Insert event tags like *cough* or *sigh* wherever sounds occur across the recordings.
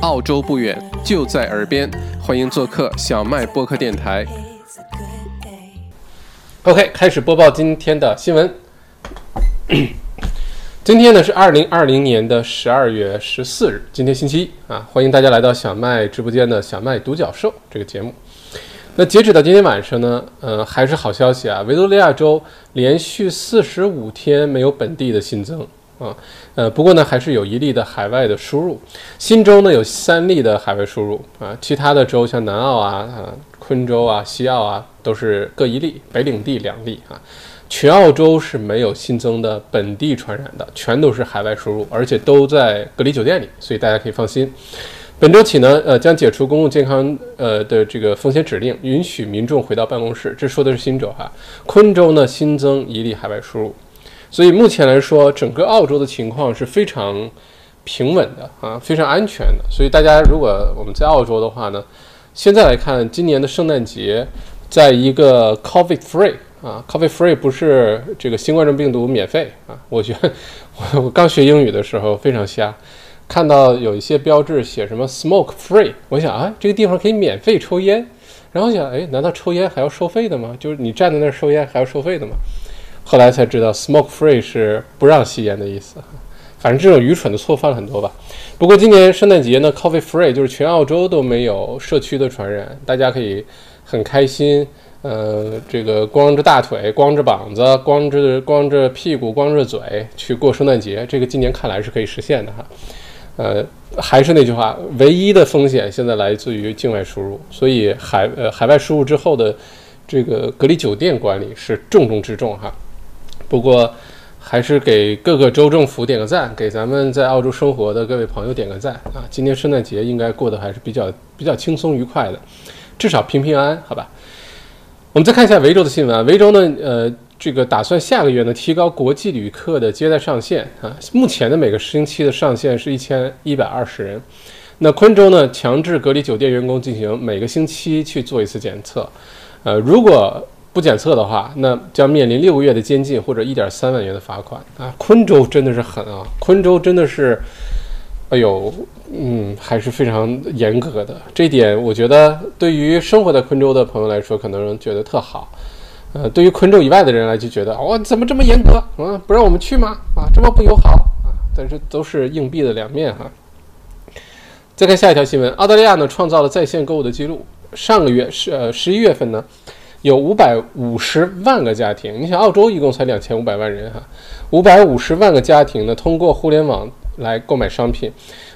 澳洲不远，就在耳边，欢迎做客小麦播客电台。OK，开始播报今天的新闻。*coughs* 今天呢是二零二零年的十二月十四日，今天星期一啊，欢迎大家来到小麦直播间的小麦独角兽这个节目。那截止到今天晚上呢，呃，还是好消息啊，维多利亚州连续四十五天没有本地的新增啊，呃，不过呢还是有一例的海外的输入，新州呢有三例的海外输入啊，其他的州像南澳啊、啊昆州啊、西澳啊都是各一例，北领地两例啊，全澳洲是没有新增的本地传染的，全都是海外输入，而且都在隔离酒店里，所以大家可以放心。本周起呢，呃，将解除公共健康呃的这个风险指令，允许民众回到办公室。这说的是新州哈，昆州呢新增一例海外输入，所以目前来说，整个澳洲的情况是非常平稳的啊，非常安全的。所以大家如果我们在澳洲的话呢，现在来看，今年的圣诞节，在一个 COVID free 啊，COVID free 不是这个新冠状病毒免费啊，我觉得我我刚学英语的时候非常瞎。看到有一些标志写什么 “smoke free”，我想啊，这个地方可以免费抽烟。然后想，哎，难道抽烟还要收费的吗？就是你站在那儿抽烟还要收费的吗？后来才知道，“smoke free” 是不让吸烟的意思。反正这种愚蠢的错犯了很多吧。不过今年圣诞节呢，“coffee free” 就是全澳洲都没有社区的传染，大家可以很开心，呃，这个光着大腿、光着膀子、光着光着屁股、光着嘴去过圣诞节。这个今年看来是可以实现的哈。呃，还是那句话，唯一的风险现在来自于境外输入，所以海呃海外输入之后的这个隔离酒店管理是重中之重哈。不过还是给各个州政府点个赞，给咱们在澳洲生活的各位朋友点个赞啊！今年圣诞节应该过得还是比较比较轻松愉快的，至少平平安安，好吧？我们再看一下维州的新闻啊，维州呢，呃。这个打算下个月呢提高国际旅客的接待上限啊，目前的每个星期的上限是一千一百二十人。那昆州呢强制隔离酒店员工进行每个星期去做一次检测，呃，如果不检测的话，那将面临六个月的监禁或者一点三万元的罚款啊。昆州真的是狠啊，昆州真的是，哎呦，嗯，还是非常严格的。这点我觉得对于生活在昆州的朋友来说，可能觉得特好。呃，对于昆州以外的人来就觉得，哦，怎么这么严格？啊，不让我们去吗？啊，这么不友好啊！但是都是硬币的两面哈。再看下一条新闻，澳大利亚呢创造了在线购物的记录。上个月是呃十一月份呢，有五百五十万个家庭，你想澳洲一共才两千五百万人哈，五百五十万个家庭呢通过互联网来购买商品。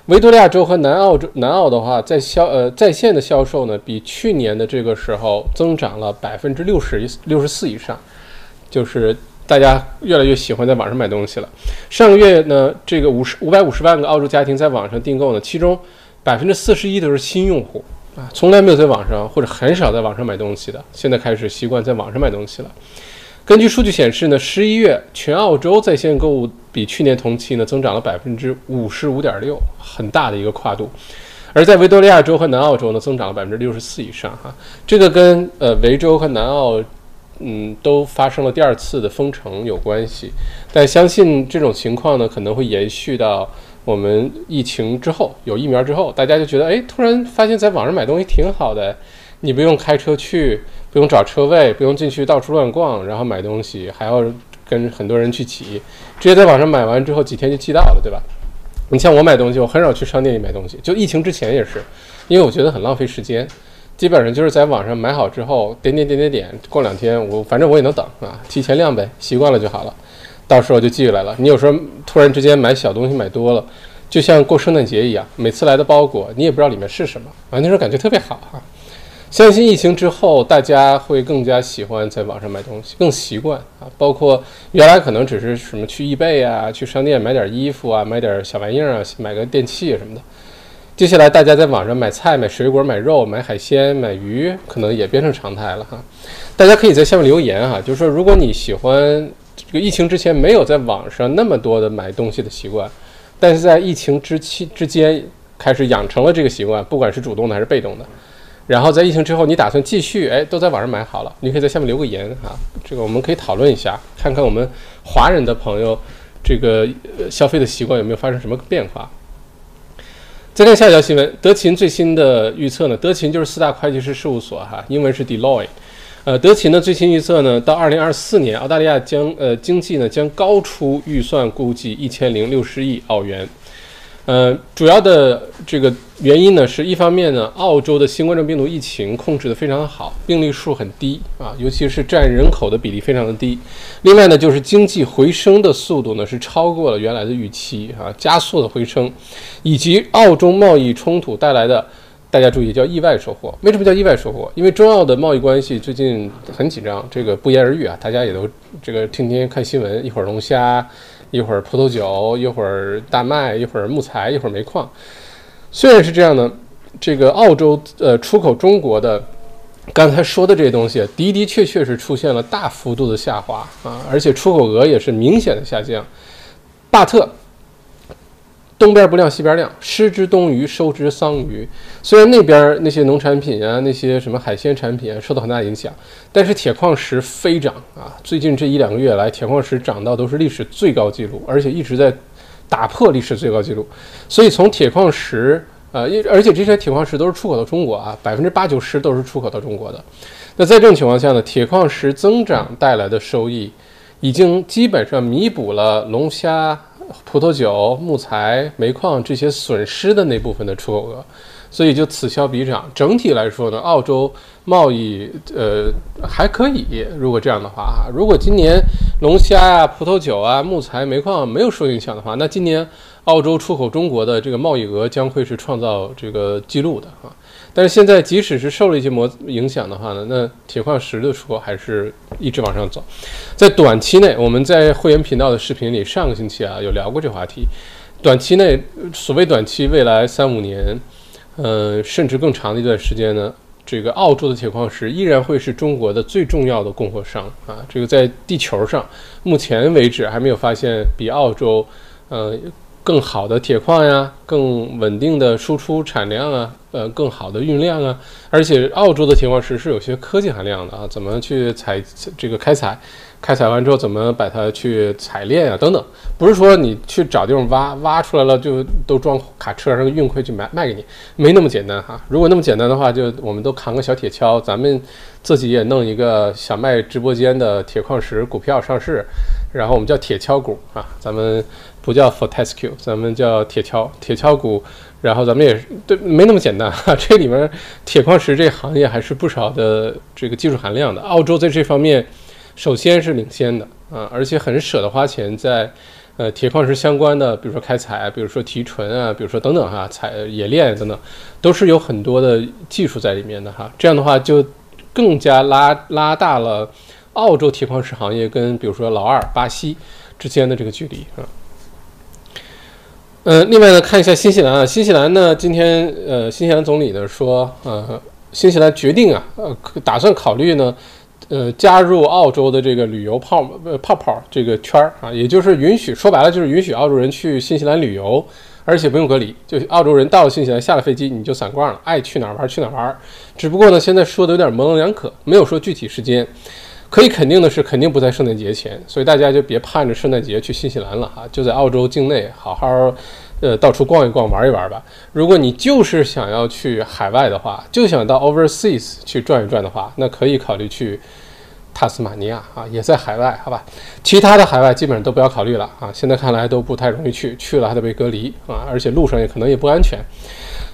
维多利亚州和南澳州南澳的话，在销呃在线的销售呢，比去年的这个时候增长了百分之六十六十四以上，就是大家越来越喜欢在网上买东西了。上个月呢，这个五十五百五十万个澳洲家庭在网上订购呢，其中百分之四十一都是新用户啊，从来没有在网上或者很少在网上买东西的，现在开始习惯在网上买东西了。根据数据显示呢，十一月全澳洲在线购物比去年同期呢增长了百分之五十五点六，很大的一个跨度。而在维多利亚州和南澳洲呢，增长了百分之六十四以上哈。这个跟呃维州和南澳嗯都发生了第二次的封城有关系。但相信这种情况呢可能会延续到我们疫情之后有疫苗之后，大家就觉得哎，突然发现在网上买东西挺好的，你不用开车去。不用找车位，不用进去到处乱逛，然后买东西还要跟很多人去挤，直接在网上买完之后几天就寄到了，对吧？你像我买东西，我很少去商店里买东西，就疫情之前也是，因为我觉得很浪费时间，基本上就是在网上买好之后点点点点点，过两天我反正我也能等啊，提前量呗，习惯了就好了，到时候就寄来了。你有时候突然之间买小东西买多了，就像过圣诞节一样，每次来的包裹你也不知道里面是什么，啊，那时候感觉特别好哈。相信疫情之后，大家会更加喜欢在网上买东西，更习惯啊。包括原来可能只是什么去易贝啊，去商店买点衣服啊，买点小玩意儿啊，买个电器什么的。接下来大家在网上买菜、买水果、买肉、买海鲜、买鱼，可能也变成常态了哈。大家可以在下面留言哈，就是说如果你喜欢这个疫情之前没有在网上那么多的买东西的习惯，但是在疫情之期之间开始养成了这个习惯，不管是主动的还是被动的。然后在疫情之后，你打算继续？哎，都在网上买好了，你可以在下面留个言啊，这个我们可以讨论一下，看看我们华人的朋友这个消费的习惯有没有发生什么变化。再看下一条新闻，德勤最新的预测呢？德勤就是四大会计师事务所哈，英文是 Deloitte。呃，德勤的最新预测呢，到二零二四年，澳大利亚将呃经济呢将高出预算估计一千零六十亿澳元。呃，主要的这个原因呢，是一方面呢，澳洲的新冠状病毒疫情控制的非常好，病例数很低啊，尤其是占人口的比例非常的低。另外呢，就是经济回升的速度呢是超过了原来的预期啊，加速的回升，以及澳中贸易冲突带来的，大家注意叫意外收获。为什么叫意外收获？因为中澳的贸易关系最近很紧张，这个不言而喻啊，大家也都这个天天看新闻，一会儿龙虾。一会儿葡萄酒，一会儿大麦，一会儿木材，一会儿煤矿。虽然是这样呢，这个澳洲呃出口中国的刚才说的这些东西的的确确是出现了大幅度的下滑啊，而且出口额也是明显的下降。巴特。东边不亮西边亮，失之东隅，收之桑榆。虽然那边那些农产品啊，那些什么海鲜产品啊，受到很大影响，但是铁矿石飞涨啊！最近这一两个月来，铁矿石涨到都是历史最高纪录，而且一直在打破历史最高纪录。所以从铁矿石，呃，而且这些铁矿石都是出口到中国啊，百分之八九十都是出口到中国的。那在这种情况下呢，铁矿石增长带来的收益，已经基本上弥补了龙虾。葡萄酒、木材、煤矿这些损失的那部分的出口额，所以就此消彼长。整体来说呢，澳洲贸易呃还可以。如果这样的话啊，如果今年龙虾啊、葡萄酒啊、木材、煤矿没有受影响的话，那今年澳洲出口中国的这个贸易额将会是创造这个记录的啊。但是现在，即使是受了一些模影响的话呢，那铁矿石的出口还是一直往上走。在短期内，我们在会员频道的视频里，上个星期啊有聊过这话题。短期内，所谓短期，未来三五年，呃，甚至更长的一段时间呢，这个澳洲的铁矿石依然会是中国的最重要的供货商啊。这个在地球上，目前为止还没有发现比澳洲，呃。更好的铁矿呀，更稳定的输出产量啊，呃，更好的运量啊，而且澳洲的铁矿石是有些科技含量的啊，怎么去采这个开采，开采完之后怎么把它去采炼啊，等等，不是说你去找地方挖，挖出来了就都装卡车上运回去卖卖给你，没那么简单哈。如果那么简单的话，就我们都扛个小铁锹，咱们自己也弄一个小麦直播间的铁矿石股票上市，然后我们叫铁锹股啊，咱们。不叫 Fortescue，咱们叫铁锹铁锹股，然后咱们也是对没那么简单哈，*laughs* 这里面铁矿石这行业还是不少的这个技术含量的。澳洲在这方面首先是领先的啊，而且很舍得花钱在呃铁矿石相关的，比如说开采，比如说提纯啊，比如说等等哈，采冶炼等等，都是有很多的技术在里面的哈。这样的话就更加拉拉大了澳洲铁矿石行业跟比如说老二巴西之间的这个距离啊。呃，另外呢，看一下新西兰啊，新西兰呢，今天呃，新西兰总理呢说，呃，新西兰决定啊，呃，打算考虑呢，呃，加入澳洲的这个旅游泡呃泡泡这个圈儿啊，也就是允许，说白了就是允许澳洲人去新西兰旅游，而且不用隔离，就澳洲人到了新西兰下了飞机你就散光了，爱去哪儿玩去哪儿玩。只不过呢，现在说的有点模棱两可，没有说具体时间。可以肯定的是，肯定不在圣诞节前，所以大家就别盼着圣诞节去新西兰了哈，就在澳洲境内好好，呃，到处逛一逛，玩一玩吧。如果你就是想要去海外的话，就想到 overseas 去转一转的话，那可以考虑去塔斯马尼亚啊，也在海外，好吧？其他的海外基本上都不要考虑了啊，现在看来都不太容易去，去了还得被隔离啊，而且路上也可能也不安全。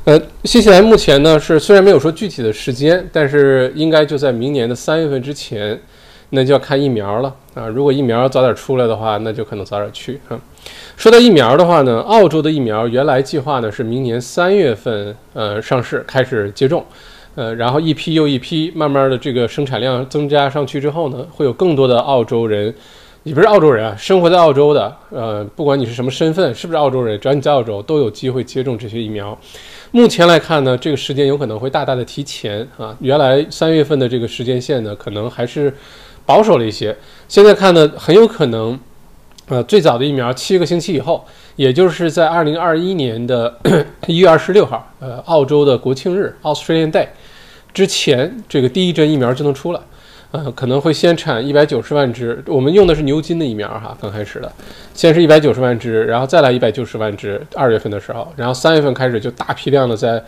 呃，新西兰目前呢是虽然没有说具体的时间，但是应该就在明年的三月份之前。那就要看疫苗了啊！如果疫苗早点出来的话，那就可能早点去啊。说到疫苗的话呢，澳洲的疫苗原来计划呢是明年三月份呃上市开始接种，呃，然后一批又一批，慢慢的这个生产量增加上去之后呢，会有更多的澳洲人，你不是澳洲人啊，生活在澳洲的，呃，不管你是什么身份，是不是澳洲人，只要你在澳洲，都有机会接种这些疫苗。目前来看呢，这个时间有可能会大大的提前啊，原来三月份的这个时间线呢，可能还是。保守了一些，现在看呢，很有可能，呃，最早的疫苗七个星期以后，也就是在二零二一年的 *coughs* 一月二十六号，呃，澳洲的国庆日 （Australian Day） 之前，这个第一针疫苗就能出来。呃，可能会先产一百九十万只，我们用的是牛津的疫苗哈，刚开始的，先是一百九十万只，然后再来一百九十万只，二月份的时候，然后三月份开始就大批量的在，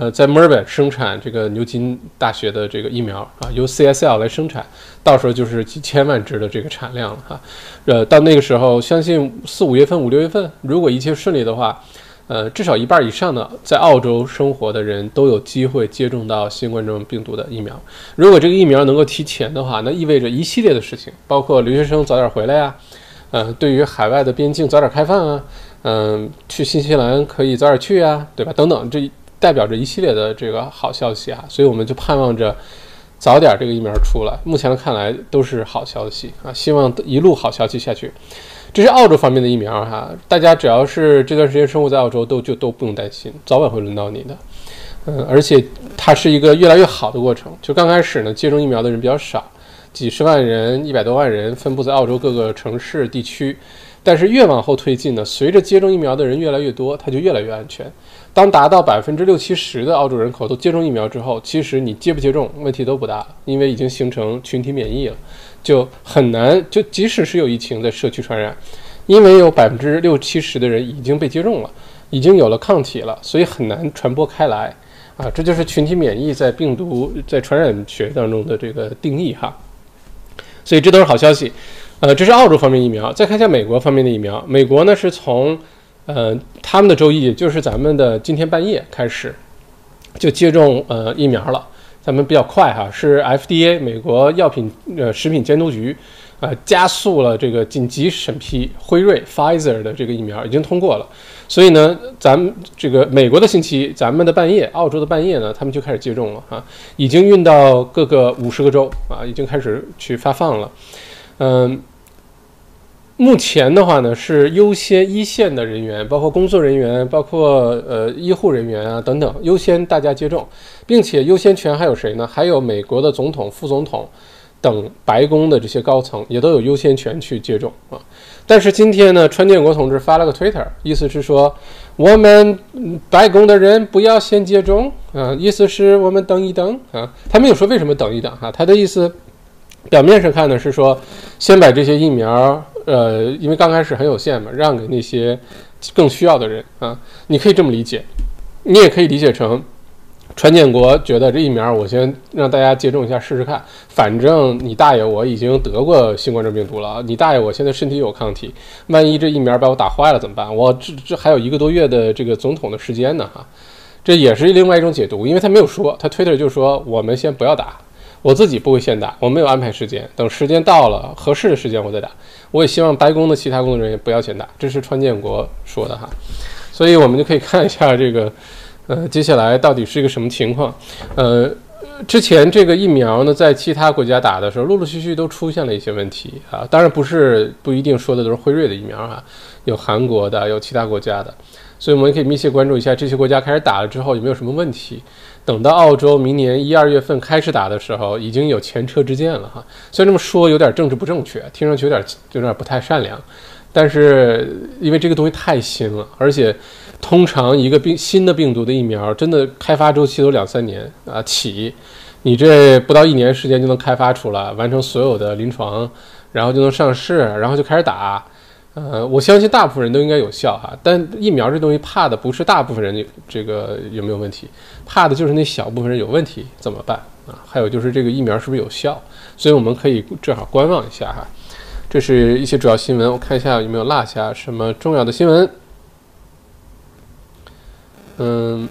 呃，在墨尔本生产这个牛津大学的这个疫苗啊，由 CSL 来生产，到时候就是几千万只的这个产量了哈，呃，到那个时候，相信四五月份、五六月份，如果一切顺利的话。呃，至少一半以上的在澳洲生活的人都有机会接种到新冠状病毒的疫苗。如果这个疫苗能够提前的话，那意味着一系列的事情，包括留学生早点回来呀，呃，对于海外的边境早点开放啊，嗯，去新西兰可以早点去啊，对吧？等等，这代表着一系列的这个好消息啊，所以我们就盼望着早点这个疫苗出来。目前看来都是好消息啊，希望一路好消息下去。这是澳洲方面的疫苗哈，大家只要是这段时间生活在澳洲，都就都不用担心，早晚会轮到你的。嗯，而且它是一个越来越好的过程。就刚开始呢，接种疫苗的人比较少，几十万人、一百多万人分布在澳洲各个城市地区。但是越往后推进呢，随着接种疫苗的人越来越多，它就越来越安全。当达到百分之六七十的澳洲人口都接种疫苗之后，其实你接不接种问题都不大，因为已经形成群体免疫了。就很难，就即使是有疫情在社区传染，因为有百分之六七十的人已经被接种了，已经有了抗体了，所以很难传播开来啊！这就是群体免疫在病毒在传染学当中的这个定义哈。所以这都是好消息，呃，这是澳洲方面疫苗。再看一下美国方面的疫苗，美国呢是从呃他们的周一，也就是咱们的今天半夜开始就接种呃疫苗了。咱们比较快哈，是 FDA 美国药品呃食品监督局，啊加速了这个紧急审批辉瑞 Pfizer 的这个疫苗已经通过了，所以呢，咱们这个美国的星期，咱们的半夜，澳洲的半夜呢，他们就开始接种了哈，已经运到各个五十个州啊，已经开始去发放了，嗯。目前的话呢，是优先一线的人员，包括工作人员，包括呃医护人员啊等等，优先大家接种，并且优先权还有谁呢？还有美国的总统、副总统等白宫的这些高层也都有优先权去接种啊。但是今天呢，川建国同志发了个 Twitter，意思是说我们白宫的人不要先接种啊，意思是我们等一等啊。他没有说为什么等一等哈，他的意思表面上看呢是说先把这些疫苗。呃，因为刚开始很有限嘛，让给那些更需要的人啊，你可以这么理解，你也可以理解成，川建国觉得这疫苗我先让大家接种一下试试看，反正你大爷我已经得过新冠状病毒了，你大爷我现在身体有抗体，万一这疫苗把我打坏了怎么办？我这这还有一个多月的这个总统的时间呢哈，这也是另外一种解读，因为他没有说，他推特就说我们先不要打。我自己不会先打，我没有安排时间，等时间到了合适的时间我再打。我也希望白宫的其他工作人员不要先打，这是川建国说的哈。所以我们就可以看一下这个，呃，接下来到底是一个什么情况。呃，之前这个疫苗呢，在其他国家打的时候，陆陆续续都出现了一些问题啊。当然不是不一定说的都是辉瑞的疫苗哈，有韩国的，有其他国家的。所以我们也可以密切关注一下这些国家开始打了之后有没有什么问题。等到澳洲明年一二月份开始打的时候，已经有前车之鉴了哈。虽然这么说有点政治不正确，听上去有点有点不太善良，但是因为这个东西太新了，而且通常一个病新的病毒的疫苗，真的开发周期都两三年啊起，你这不到一年时间就能开发出来，完成所有的临床，然后就能上市，然后就开始打。呃，我相信大部分人都应该有效哈，但疫苗这东西怕的不是大部分人这个有没有问题，怕的就是那小部分人有问题怎么办啊？还有就是这个疫苗是不是有效？所以我们可以正好观望一下哈。这是一些主要新闻，我看一下有没有落下什么重要的新闻。嗯，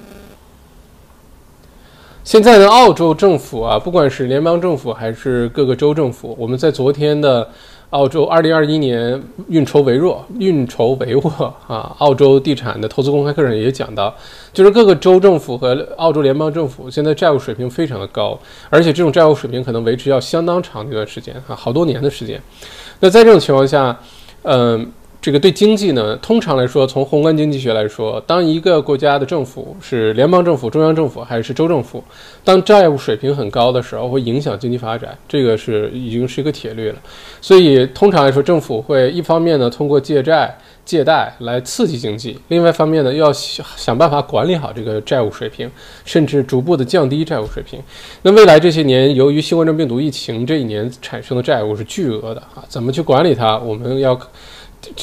现在呢，澳洲政府啊，不管是联邦政府还是各个州政府，我们在昨天的。澳洲二零二一年运筹帷幄，运筹帷幄啊！澳洲地产的投资公开课上也讲到，就是各个州政府和澳洲联邦政府现在债务水平非常的高，而且这种债务水平可能维持要相当长的一段时间啊，好多年的时间。那在这种情况下，嗯。这个对经济呢，通常来说，从宏观经济学来说，当一个国家的政府是联邦政府、中央政府还是州政府，当债务水平很高的时候，会影响经济发展，这个是已经是一个铁律了。所以通常来说，政府会一方面呢通过借债、借贷来刺激经济，另外一方面呢要想想办法管理好这个债务水平，甚至逐步的降低债务水平。那未来这些年，由于新冠状病毒疫情这一年产生的债务是巨额的啊，怎么去管理它？我们要。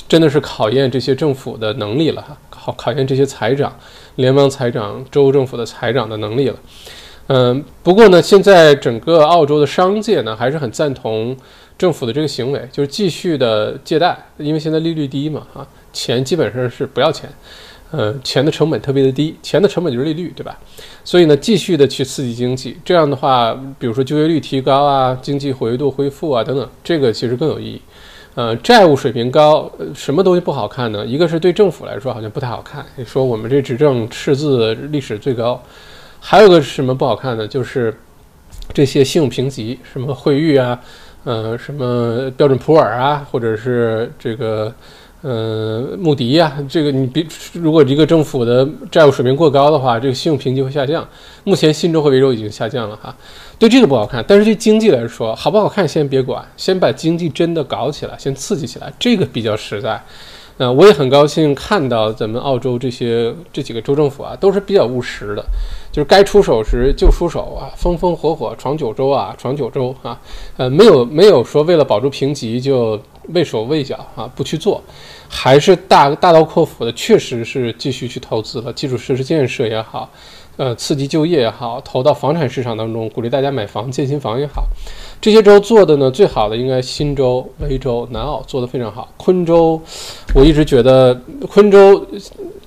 真的是考验这些政府的能力了哈，考考验这些财长、联邦财长、州政府的财长的能力了。嗯，不过呢，现在整个澳洲的商界呢还是很赞同政府的这个行为，就是继续的借贷，因为现在利率低嘛，啊，钱基本上是不要钱，呃，钱的成本特别的低，钱的成本就是利率，对吧？所以呢，继续的去刺激经济，这样的话，比如说就业率提高啊，经济活跃度恢复啊等等，这个其实更有意义。呃，债务水平高，什么东西不好看呢？一个是对政府来说好像不太好看，说我们这执政赤字历史最高，还有个什么不好看呢？就是这些信用评级，什么惠誉啊，呃，什么标准普尔啊，或者是这个。嗯，穆迪呀，这个你别如果一个政府的债务水平过高的话，这个信用评级会下降。目前新州和维州已经下降了哈，对这个不好看。但是对经济来说，好不好看先别管，先把经济真的搞起来，先刺激起来，这个比较实在。呃，我也很高兴看到咱们澳洲这些这几个州政府啊，都是比较务实的，就是该出手时就出手啊，风风火火闯九州啊，闯九州啊，呃，没有没有说为了保住评级就畏手畏脚啊，不去做，还是大大刀阔斧的，确实是继续去投资了，基础设施建设也好。呃，刺激就业也好，投到房产市场当中，鼓励大家买房、建新房也好，这些州做的呢，最好的应该新州、维州、南澳做得非常好。昆州，我一直觉得昆州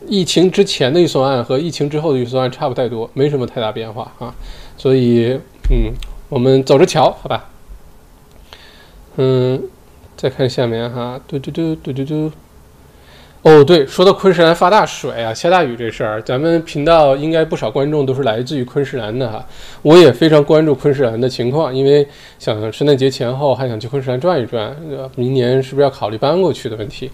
疫情之前的预算案和疫情之后的预算案差不太多，没什么太大变化啊。所以，嗯，我们走着瞧，好吧？嗯，再看下面哈，嘟嘟嘟嘟嘟嘟。哦，对，说到昆士兰发大水啊，下大雨这事儿，咱们频道应该不少观众都是来自于昆士兰的哈。我也非常关注昆士兰的情况，因为想圣诞节前后还想去昆士兰转一转，明年是不是要考虑搬过去的问题？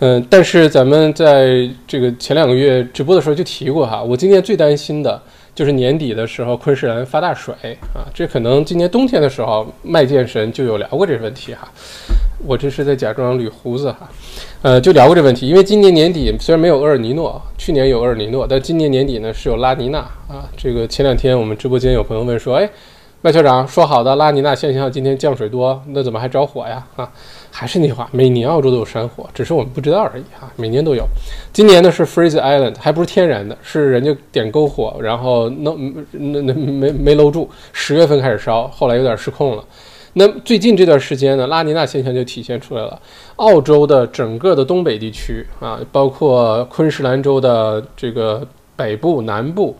嗯，但是咱们在这个前两个月直播的时候就提过哈，我今年最担心的。就是年底的时候，昆士兰发大水啊！这可能今年冬天的时候，麦剑神就有聊过这个问题哈。我这是在假装捋胡子哈，呃，就聊过这问题。因为今年年底虽然没有厄尔尼诺，去年有厄尔尼诺，但今年年底呢是有拉尼娜啊。这个前两天我们直播间有朋友问说，哎。麦校长说好的拉尼娜现象今天降水多，那怎么还着火呀？啊，还是那句话，每年澳洲都有山火，只是我们不知道而已哈。每年都有，今年呢是 Freeze Island，还不是天然的，是人家点篝火，然后弄那那没没搂住，十月份开始烧，后来有点失控了。那最近这段时间呢，拉尼娜现象就体现出来了，澳洲的整个的东北地区啊，包括昆士兰州的这个北部、南部。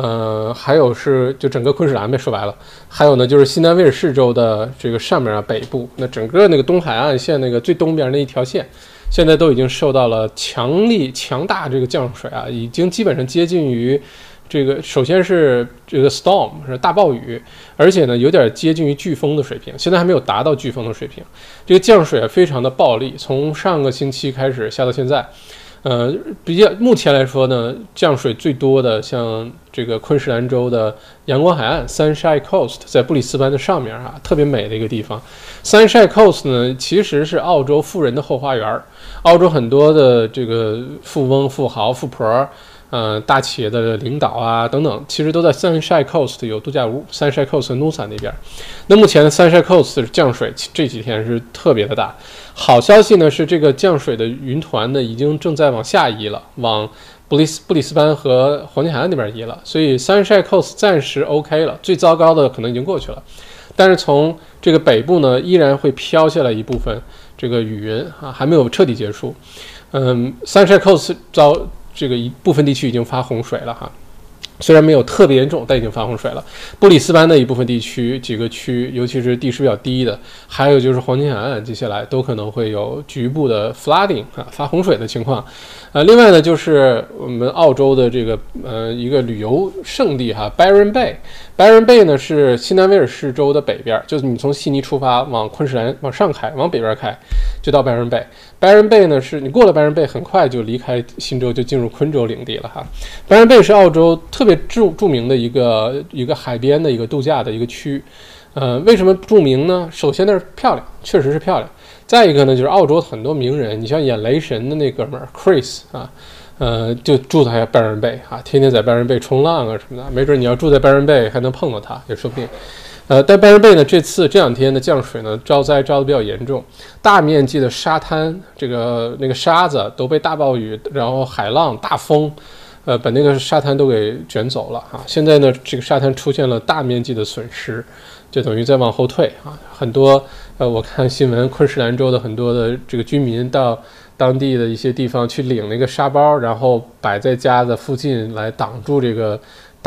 呃，还有是就整个昆士兰呗，说白了，还有呢就是西南威尔士州的这个上面啊北部，那整个那个东海岸线那个最东边那一条线，现在都已经受到了强力强大这个降水啊，已经基本上接近于这个首先是这个 storm 是大暴雨，而且呢有点接近于飓风的水平，现在还没有达到飓风的水平，这个降水啊非常的暴力，从上个星期开始下到现在。呃，比较目前来说呢，降水最多的像这个昆士兰州的阳光海岸 （Sunshine Coast） 在布里斯班的上面啊，特别美的一个地方。Sunshine Coast 呢，其实是澳洲富人的后花园。澳洲很多的这个富翁、富豪、富婆。呃，大企业的领导啊，等等，其实都在 Sunshine Coast 有度假屋，Sunshine Coast Nusa 那边。那目前 Sunshine Coast 降水这几天是特别的大。好消息呢是，这个降水的云团呢已经正在往下移了，往布里斯布里斯班和黄金海岸那边移了，所以 Sunshine Coast 暂时 OK 了。最糟糕的可能已经过去了，但是从这个北部呢，依然会飘下来一部分这个雨云啊，还没有彻底结束。嗯，Sunshine Coast 遭。这个一部分地区已经发洪水了哈，虽然没有特别严重，但已经发洪水了。布里斯班的一部分地区几个区，尤其是地势比较低的，还有就是黄金海岸，接下来都可能会有局部的 flooding 啊，发洪水的情况。呃，另外呢，就是我们澳洲的这个呃一个旅游胜地哈，Byron Bay。Byron Bay 呢是新南威尔士州的北边，就是你从悉尼出发往昆士兰往上开，往北边开，就到 Byron Bay。白人贝呢是你过了白人贝很快就离开新州，就进入昆州领地了哈。白人贝是澳洲特别著著名的一个一个海边的一个度假的一个区。呃，为什么著名呢？首先那是漂亮，确实是漂亮。再一个呢，就是澳洲很多名人，你像演雷神的那哥们儿 Chris 啊。呃，就住在拜仁贝啊，天天在拜仁贝冲浪啊什么的，没准你要住在拜仁贝还能碰到他，也说不定。呃，但拜仁贝呢，这次这两天的降水呢，招灾招的比较严重，大面积的沙滩，这个那个沙子都被大暴雨，然后海浪、大风，呃，把那个沙滩都给卷走了啊。现在呢，这个沙滩出现了大面积的损失，就等于在往后退啊。很多呃，我看新闻，昆士兰州的很多的这个居民到。当地的一些地方去领那个沙包，然后摆在家的附近来挡住这个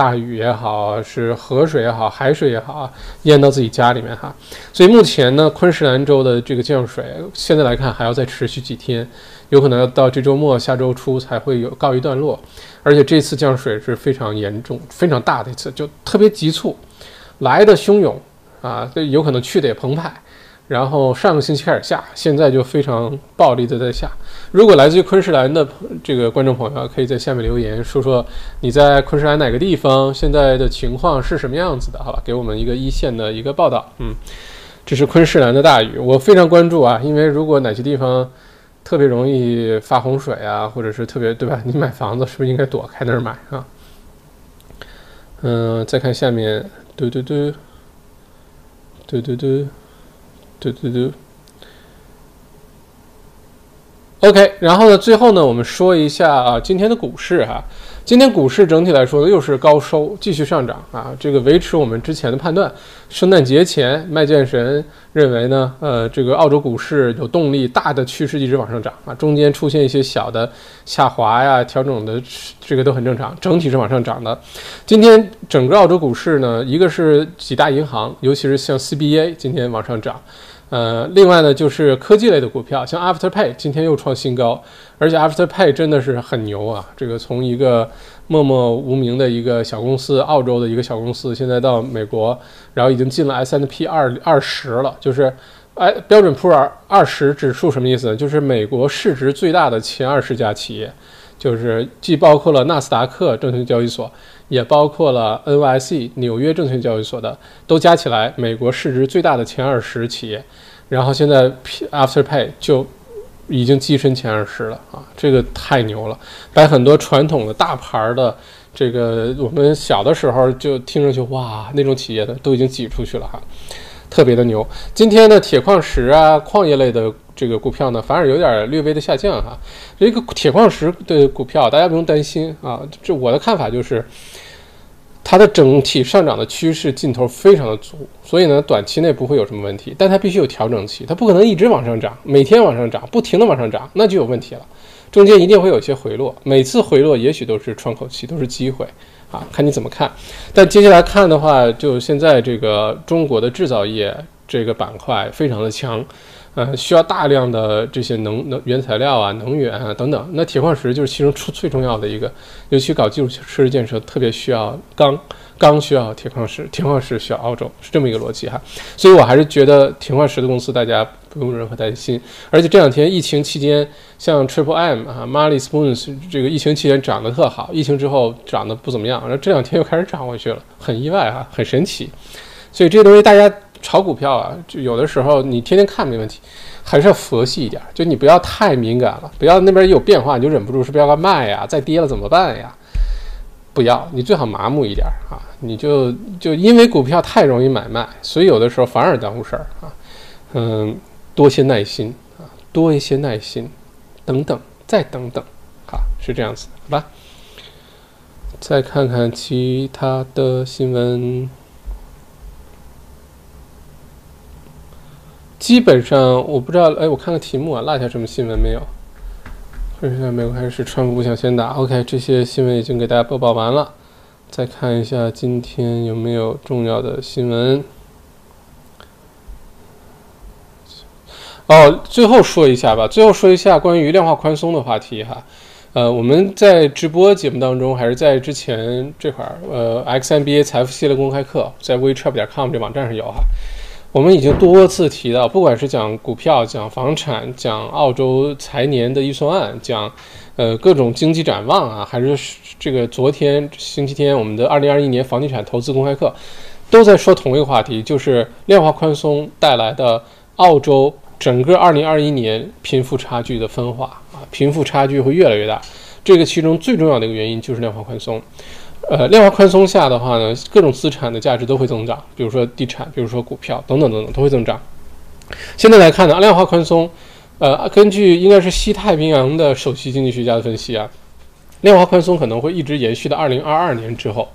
大雨也好，是河水也好，海水也好啊，淹到自己家里面哈。所以目前呢，昆士兰州的这个降水现在来看还要再持续几天，有可能要到这周末、下周初才会有告一段落。而且这次降水是非常严重、非常大的一次，就特别急促，来的汹涌啊，这有可能去的也澎湃。然后上个星期开始下，现在就非常暴力的在下。如果来自于昆士兰的这个观众朋友，可以在下面留言说说你在昆士兰哪个地方现在的情况是什么样子的？好吧，给我们一个一线的一个报道。嗯，这是昆士兰的大雨，我非常关注啊，因为如果哪些地方特别容易发洪水啊，或者是特别对吧？你买房子是不是应该躲开那儿买啊？嗯，再看下面，嘟嘟嘟，嘟嘟嘟。对对对，OK，然后呢，最后呢，我们说一下啊，今天的股市哈，今天股市整体来说又是高收，继续上涨啊，这个维持我们之前的判断，圣诞节前麦剑神认为呢，呃，这个澳洲股市有动力，大的趋势一直往上涨啊，中间出现一些小的下滑呀、调整的，这个都很正常，整体是往上涨的。今天整个澳洲股市呢，一个是几大银行，尤其是像 CBA 今天往上涨。呃，另外呢，就是科技类的股票，像 Afterpay 今天又创新高，而且 Afterpay 真的是很牛啊！这个从一个默默无名的一个小公司，澳洲的一个小公司，现在到美国，然后已经进了 S&P 二二十了，就是哎标准普尔二十指数什么意思？就是美国市值最大的前二十家企业，就是既包括了纳斯达克证券交易所。也包括了 NYC 纽约证券交易所的，都加起来，美国市值最大的前二十企业，然后现在 Afterpay 就已经跻身前二十了啊，这个太牛了，把很多传统的大牌的这个我们小的时候就听上去哇那种企业的都已经挤出去了哈，特别的牛。今天的铁矿石啊，矿业类的这个股票呢，反而有点略微的下降哈。这个铁矿石的股票大家不用担心啊，这我的看法就是。它的整体上涨的趋势劲头非常的足，所以呢，短期内不会有什么问题。但它必须有调整期，它不可能一直往上涨，每天往上涨，不停的往上涨，那就有问题了。中间一定会有一些回落，每次回落也许都是窗口期，都是机会啊，看你怎么看。但接下来看的话，就现在这个中国的制造业这个板块非常的强。呃，需要大量的这些能能原材料啊、能源啊等等。那铁矿石就是其中出最重要的一个，尤其搞基础设施建设，特别需要钢，钢需要铁矿石，铁矿石需要澳洲，是这么一个逻辑哈。所以我还是觉得铁矿石的公司大家不用任何担心。而且这两天疫情期间，像 Triple M 啊、Marley Spoons 这个疫情期间涨得特好，疫情之后涨得不怎么样，然后这两天又开始涨回去了，很意外哈，很神奇。所以这些东西大家。炒股票啊，就有的时候你天天看没问题，还是要佛系一点，就你不要太敏感了，不要那边有变化你就忍不住是不是要卖呀？再跌了怎么办呀？不要，你最好麻木一点啊！你就就因为股票太容易买卖，所以有的时候反而耽误事儿啊。嗯，多些耐心啊，多一些耐心，等等，再等等，好，是这样子，好吧？再看看其他的新闻。基本上我不知道，哎，我看看题目啊，落下什么新闻没有？现在没有，还是川普不想先打。OK，这些新闻已经给大家播报完了。再看一下今天有没有重要的新闻。哦，最后说一下吧，最后说一下关于量化宽松的话题哈。呃，我们在直播节目当中，还是在之前这块儿，呃，XMBA 财富系列公开课在 WeChat 点 com 这网站上有哈。我们已经多次提到，不管是讲股票、讲房产、讲澳洲财年的预算案、讲呃各种经济展望啊，还是这个昨天星期天我们的二零二一年房地产投资公开课，都在说同一个话题，就是量化宽松带来的澳洲整个二零二一年贫富差距的分化啊，贫富差距会越来越大。这个其中最重要的一个原因就是量化宽松。呃，量化宽松下的话呢，各种资产的价值都会增长，比如说地产，比如说股票等等等等都会增长。现在来看呢，量化宽松，呃，根据应该是西太平洋的首席经济学家的分析啊，量化宽松可能会一直延续到二零二二年之后，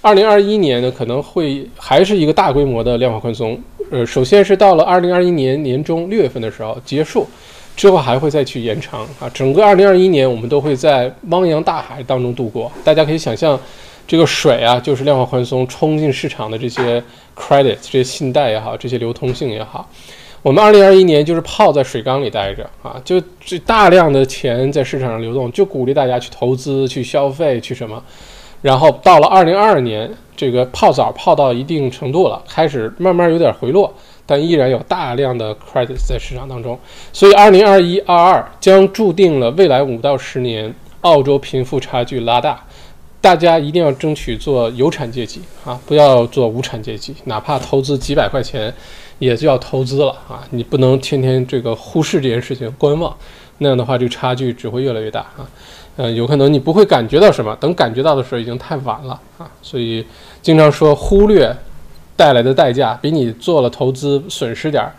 二零二一年呢可能会还是一个大规模的量化宽松。呃，首先是到了二零二一年年中六月份的时候结束，之后还会再去延长啊，整个二零二一年我们都会在汪洋大海当中度过，大家可以想象。这个水啊，就是量化宽松冲进市场的这些 credit，这些信贷也好，这些流通性也好，我们二零二一年就是泡在水缸里待着啊，就这大量的钱在市场上流动，就鼓励大家去投资、去消费、去什么。然后到了二零二二年，这个泡澡泡到一定程度了，开始慢慢有点回落，但依然有大量的 credit 在市场当中。所以二零二一、二二将注定了未来五到十年澳洲贫富差距拉大。大家一定要争取做有产阶级啊，不要做无产阶级。哪怕投资几百块钱，也就要投资了啊！你不能天天这个忽视这件事情，观望，那样的话，这个差距只会越来越大啊。呃，有可能你不会感觉到什么，等感觉到的时候已经太晚了啊。所以经常说忽略带来的代价，比你做了投资损失点儿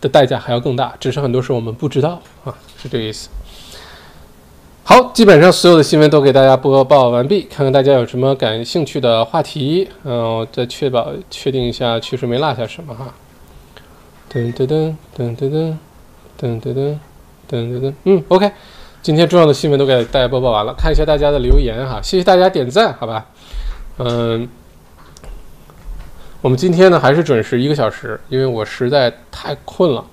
的代价还要更大。只是很多时候我们不知道啊，是这个意思。好，基本上所有的新闻都给大家播报完毕，看看大家有什么感兴趣的话题，嗯，再确保确定一下确实没落下什么哈。噔噔噔噔噔噔噔噔噔噔噔，嗯，OK，今天重要的新闻都给大家播报完了，看一下大家的留言哈，谢谢大家点赞，好吧，嗯，我们今天呢还是准时一个小时，因为我实在太困了。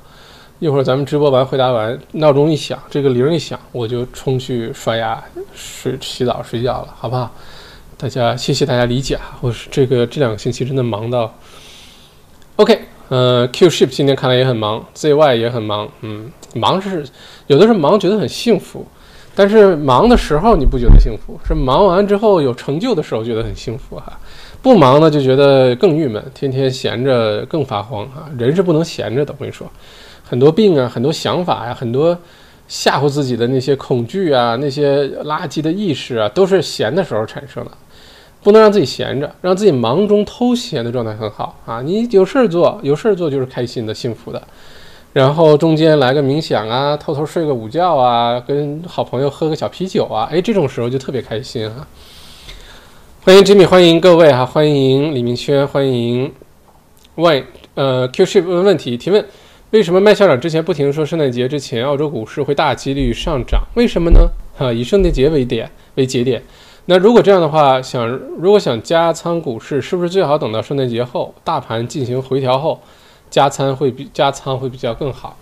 一会儿咱们直播完回答完，闹钟一响，这个铃一响，我就冲去刷牙、睡、洗澡、睡觉了，好不好？大家谢谢大家理解啊！我是这个这两个星期真的忙到，OK，呃，Q Ship 今天看来也很忙，ZY 也很忙，嗯，忙是有的时候忙觉得很幸福，但是忙的时候你不觉得幸福，是忙完之后有成就的时候觉得很幸福哈。不忙呢就觉得更郁闷，天天闲着更发慌哈。人是不能闲着的，我跟你说。很多病啊，很多想法呀，很多吓唬自己的那些恐惧啊，那些垃圾的意识啊，都是闲的时候产生的。不能让自己闲着，让自己忙中偷闲的状态很好啊。你有事儿做，有事儿做就是开心的、幸福的。然后中间来个冥想啊，偷偷睡个午觉啊，跟好朋友喝个小啤酒啊，哎，这种时候就特别开心哈。欢迎 Jimmy，欢迎各位哈，欢迎李明轩，欢迎 Y，呃，Q Ship 问问题提问。为什么麦校长之前不停说圣诞节之前澳洲股市会大几率上涨？为什么呢？哈，以圣诞节为点为节点。那如果这样的话，想如果想加仓股市，是不是最好等到圣诞节后大盘进行回调后加仓会比加仓会比较更好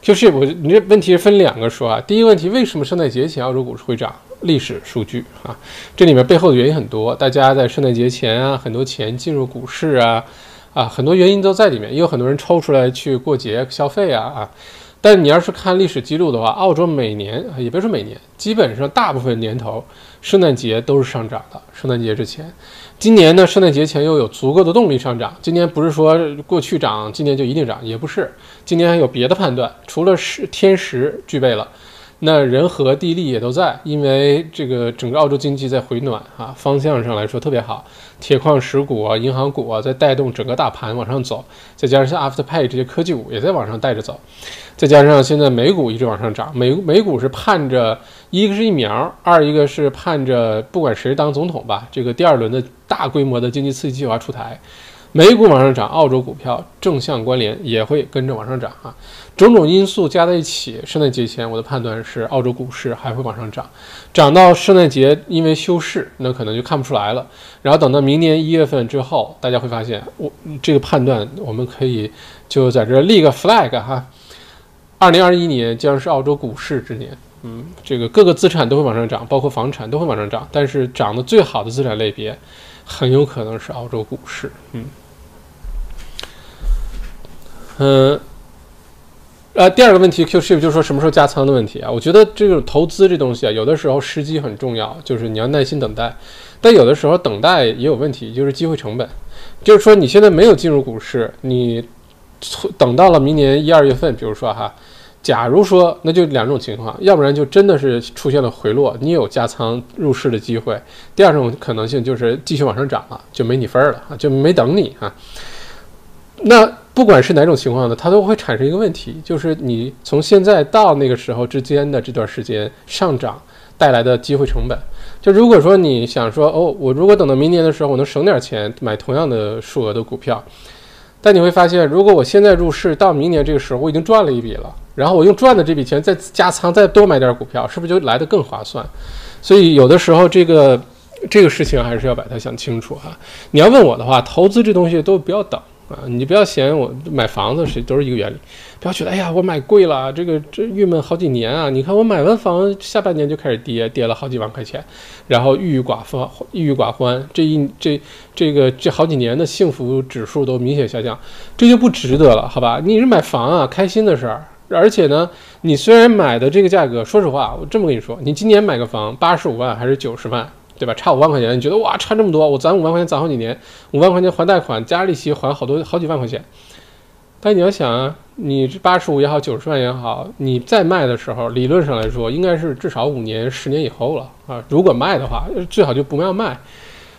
就是我你这问题是分两个说啊。第一个问题，为什么圣诞节前澳洲股市会涨？历史数据啊，这里面背后的原因很多。大家在圣诞节前啊，很多钱进入股市啊。啊，很多原因都在里面，也有很多人抽出来去过节消费啊啊！但你要是看历史记录的话，澳洲每年也别说每年，基本上大部分年头圣诞节都是上涨的。圣诞节之前，今年呢，圣诞节前又有足够的动力上涨。今年不是说过去涨，今年就一定涨，也不是。今年还有别的判断，除了是天时具备了。那人和地利也都在，因为这个整个澳洲经济在回暖啊，方向上来说特别好，铁矿石股啊、银行股啊在带动整个大盘往上走，再加上像 Afterpay 这些科技股也在往上带着走，再加上现在美股一直往上涨，美美股是盼着一个是疫苗，二一个是盼着不管谁当总统吧，这个第二轮的大规模的经济刺激计划出台，美股往上涨，澳洲股票正向关联也会跟着往上涨啊。种种因素加在一起，圣诞节前我的判断是澳洲股市还会往上涨，涨到圣诞节因为休市，那可能就看不出来了。然后等到明年一月份之后，大家会发现我这个判断我们可以就在这立个 flag 哈，二零二一年将是澳洲股市之年。嗯，这个各个资产都会往上涨，包括房产都会往上涨，但是涨得最好的资产类别，很有可能是澳洲股市。嗯，嗯，呃，第二个问题，Q ship 就是说什么时候加仓的问题啊？我觉得这种投资这东西啊，有的时候时机很重要，就是你要耐心等待，但有的时候等待也有问题，就是机会成本，就是说你现在没有进入股市，你等到了明年一二月份，比如说哈。假如说，那就两种情况，要不然就真的是出现了回落，你有加仓入市的机会；第二种可能性就是继续往上涨了，就没你份儿了啊，就没等你啊。那不管是哪种情况呢，它都会产生一个问题，就是你从现在到那个时候之间的这段时间上涨带来的机会成本。就如果说你想说，哦，我如果等到明年的时候，我能省点钱买同样的数额的股票。但你会发现，如果我现在入市，到明年这个时候我已经赚了一笔了，然后我用赚的这笔钱再加仓，再多买点股票，是不是就来得更划算？所以有的时候这个这个事情还是要把它想清楚哈。你要问我的话，投资这东西都不要等。啊，你不要嫌我买房子是都是一个原理，不要觉得哎呀我买贵了，这个这郁闷好几年啊！你看我买完房，下半年就开始跌，跌了好几万块钱，然后郁郁寡欢，郁郁寡欢，这一这这个这好几年的幸福指数都明显下降，这就不值得了，好吧？你是买房啊，开心的事儿，而且呢，你虽然买的这个价格，说实话，我这么跟你说，你今年买个房八十五万还是九十万？对吧？差五万块钱，你觉得哇，差这么多？我攒五万块钱攒好几年，五万块钱还贷款加利息还好多好几万块钱。但你要想啊，你这八十五也好，九十万也好，你再卖的时候，理论上来说应该是至少五年、十年以后了啊。如果卖的话，最好就不要卖。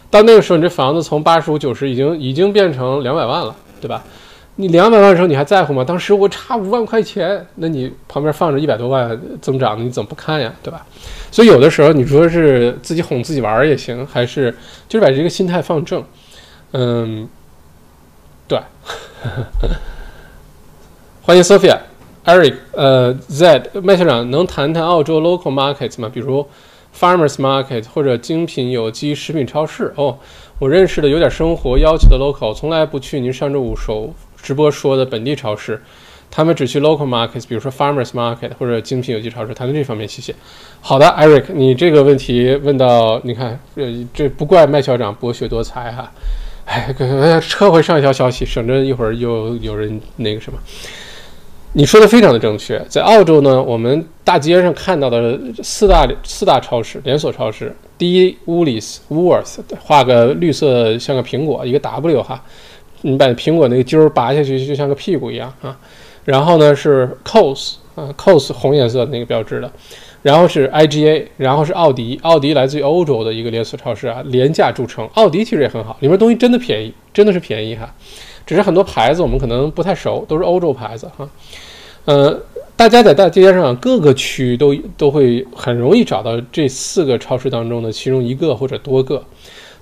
到那个时候，你这房子从八十五、九十已经已经变成两百万了，对吧？你两百万的时候你还在乎吗？当时我差五万块钱，那你旁边放着一百多万增长的，你怎么不看呀？对吧？所以有的时候你说是自己哄自己玩也行，还是就是把这个心态放正。嗯，对。*laughs* 欢迎 Sophia、Eric、呃 Z 麦校长，能谈谈澳洲 local markets 吗？比如 farmers market 或者精品有机食品超市？哦，我认识的有点生活要求的 local，从来不去您上周五首。直播说的本地超市，他们只去 local markets，比如说 farmers market 或者精品有机超市，谈论这方面，谢谢。好的，Eric，你这个问题问到，你看，这这不怪麦校长博学多才哈。*laughs* 哎，撤回上一条消息，省着一会儿又有人那个什么。你说的非常的正确，在澳洲呢，我们大街上看到的四大四大超市连锁超市，第一 Woolies，Woolworths，画个绿色像个苹果，一个 W 哈。你把苹果那个揪儿拔下去，就像个屁股一样啊。然后呢是 COS 啊，COS 红颜色那个标志的。然后是 IGA，然后是奥迪。奥迪来自于欧洲的一个连锁超市啊，廉价著称。奥迪其实也很好，里面东西真的便宜，真的是便宜哈。只是很多牌子我们可能不太熟，都是欧洲牌子哈。呃，大家在大街上各个区都都会很容易找到这四个超市当中的其中一个或者多个。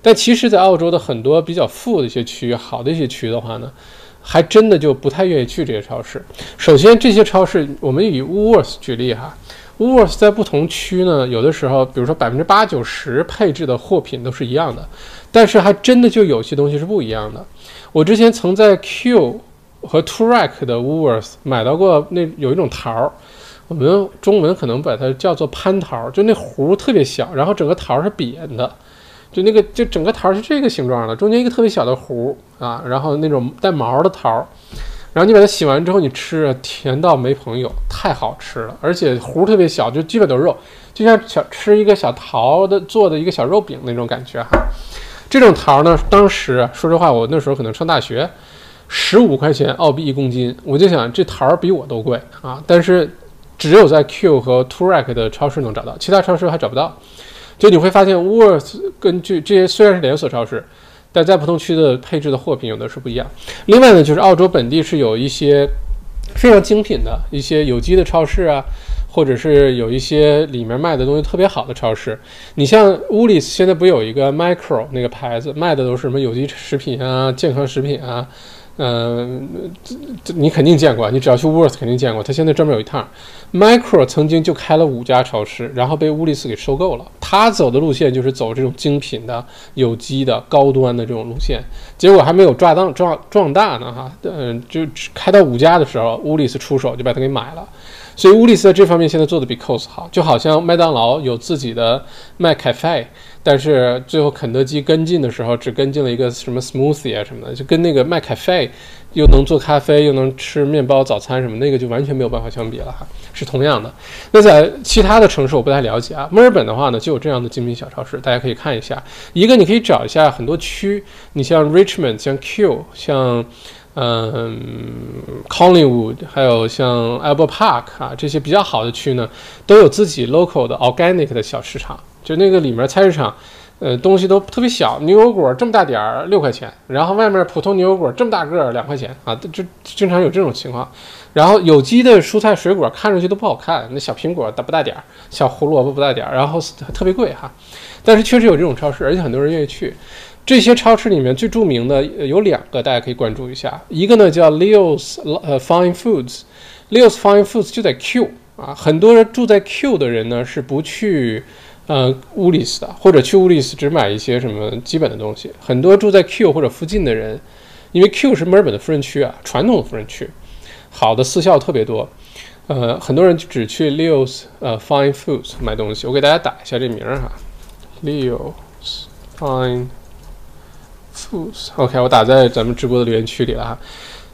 但其实，在澳洲的很多比较富的一些区域、好的一些区的话呢，还真的就不太愿意去这些超市。首先，这些超市，我们以 Woolworths 举例哈，Woolworths 在不同区呢，有的时候，比如说百分之八九十配置的货品都是一样的，但是还真的就有些东西是不一样的。我之前曾在 Q 和 Track 的 Woolworths 买到过那有一种桃儿，我们中文可能把它叫做蟠桃，就那核特别小，然后整个桃是扁的。就那个，就整个桃是这个形状的，中间一个特别小的核啊，然后那种带毛的桃，然后你把它洗完之后，你吃，甜到没朋友，太好吃了，而且核特别小，就基本都是肉，就像小吃一个小桃的做的一个小肉饼那种感觉哈。这种桃呢，当时说实话，我那时候可能上大学，十五块钱澳币一公斤，我就想这桃比我都贵啊，但是只有在 Q 和 t u r a k 的超市能找到，其他超市还找不到。就你会发现，Woolworths 根据这些虽然是连锁超市，但在不同区的配置的货品有的是不一样。另外呢，就是澳洲本地是有一些非常精品的一些有机的超市啊，或者是有一些里面卖的东西特别好的超市。你像 Woolies 现在不有一个 Micro 那个牌子，卖的都是什么有机食品啊、健康食品啊。嗯，这这你肯定见过，你只要去 Worth 肯定见过。他现在专门有一趟，Micro 曾经就开了五家超市，然后被乌里斯给收购了。他走的路线就是走这种精品的、有机的、高端的这种路线，结果还没有壮大壮壮大呢，哈，嗯，就开到五家的时候，乌里斯出手就把它给买了。所以乌利斯在这方面现在做的比 Cos 好，就好像麦当劳有自己的麦咖啡。但是最后肯德基跟进的时候，只跟进了一个什么 smoothie 啊什么的，就跟那个麦咖啡又能做咖啡又能吃面包早餐什么，那个就完全没有办法相比了哈，是同样的。那在其他的城市我不太了解啊，墨尔本的话呢就有这样的精品小超市，大家可以看一下。一个你可以找一下很多区，你像 Richmond、像 Q、像嗯 Collingwood，还有像 Albert Park 啊这些比较好的区呢，都有自己 local 的 organic 的小市场。就那个里面菜市场，呃，东西都特别小，牛油果这么大点儿六块钱，然后外面普通牛油果这么大个儿两块钱啊，就经常有这种情况。然后有机的蔬菜水果看上去都不好看，那小苹果大不大点儿，小胡萝卜不大点儿，然后特别贵哈。但是确实有这种超市，而且很多人愿意去。这些超市里面最著名的有两个，大家可以关注一下。一个呢叫 Leo's 呃 Fine Foods，Leo's Fine Foods 就在 Q 啊，很多人住在 Q 的人呢是不去。呃，乌里斯的，或者去乌里斯只买一些什么基本的东西。很多住在 Q 或者附近的人，因为 Q 是墨尔本的富人区啊，传统的富人区，好的私校特别多。呃，很多人只去 Leo's 呃 Fine Foods 买东西。我给大家打一下这名儿哈，Leo's Fine OK，我打在咱们直播的留言区里了哈。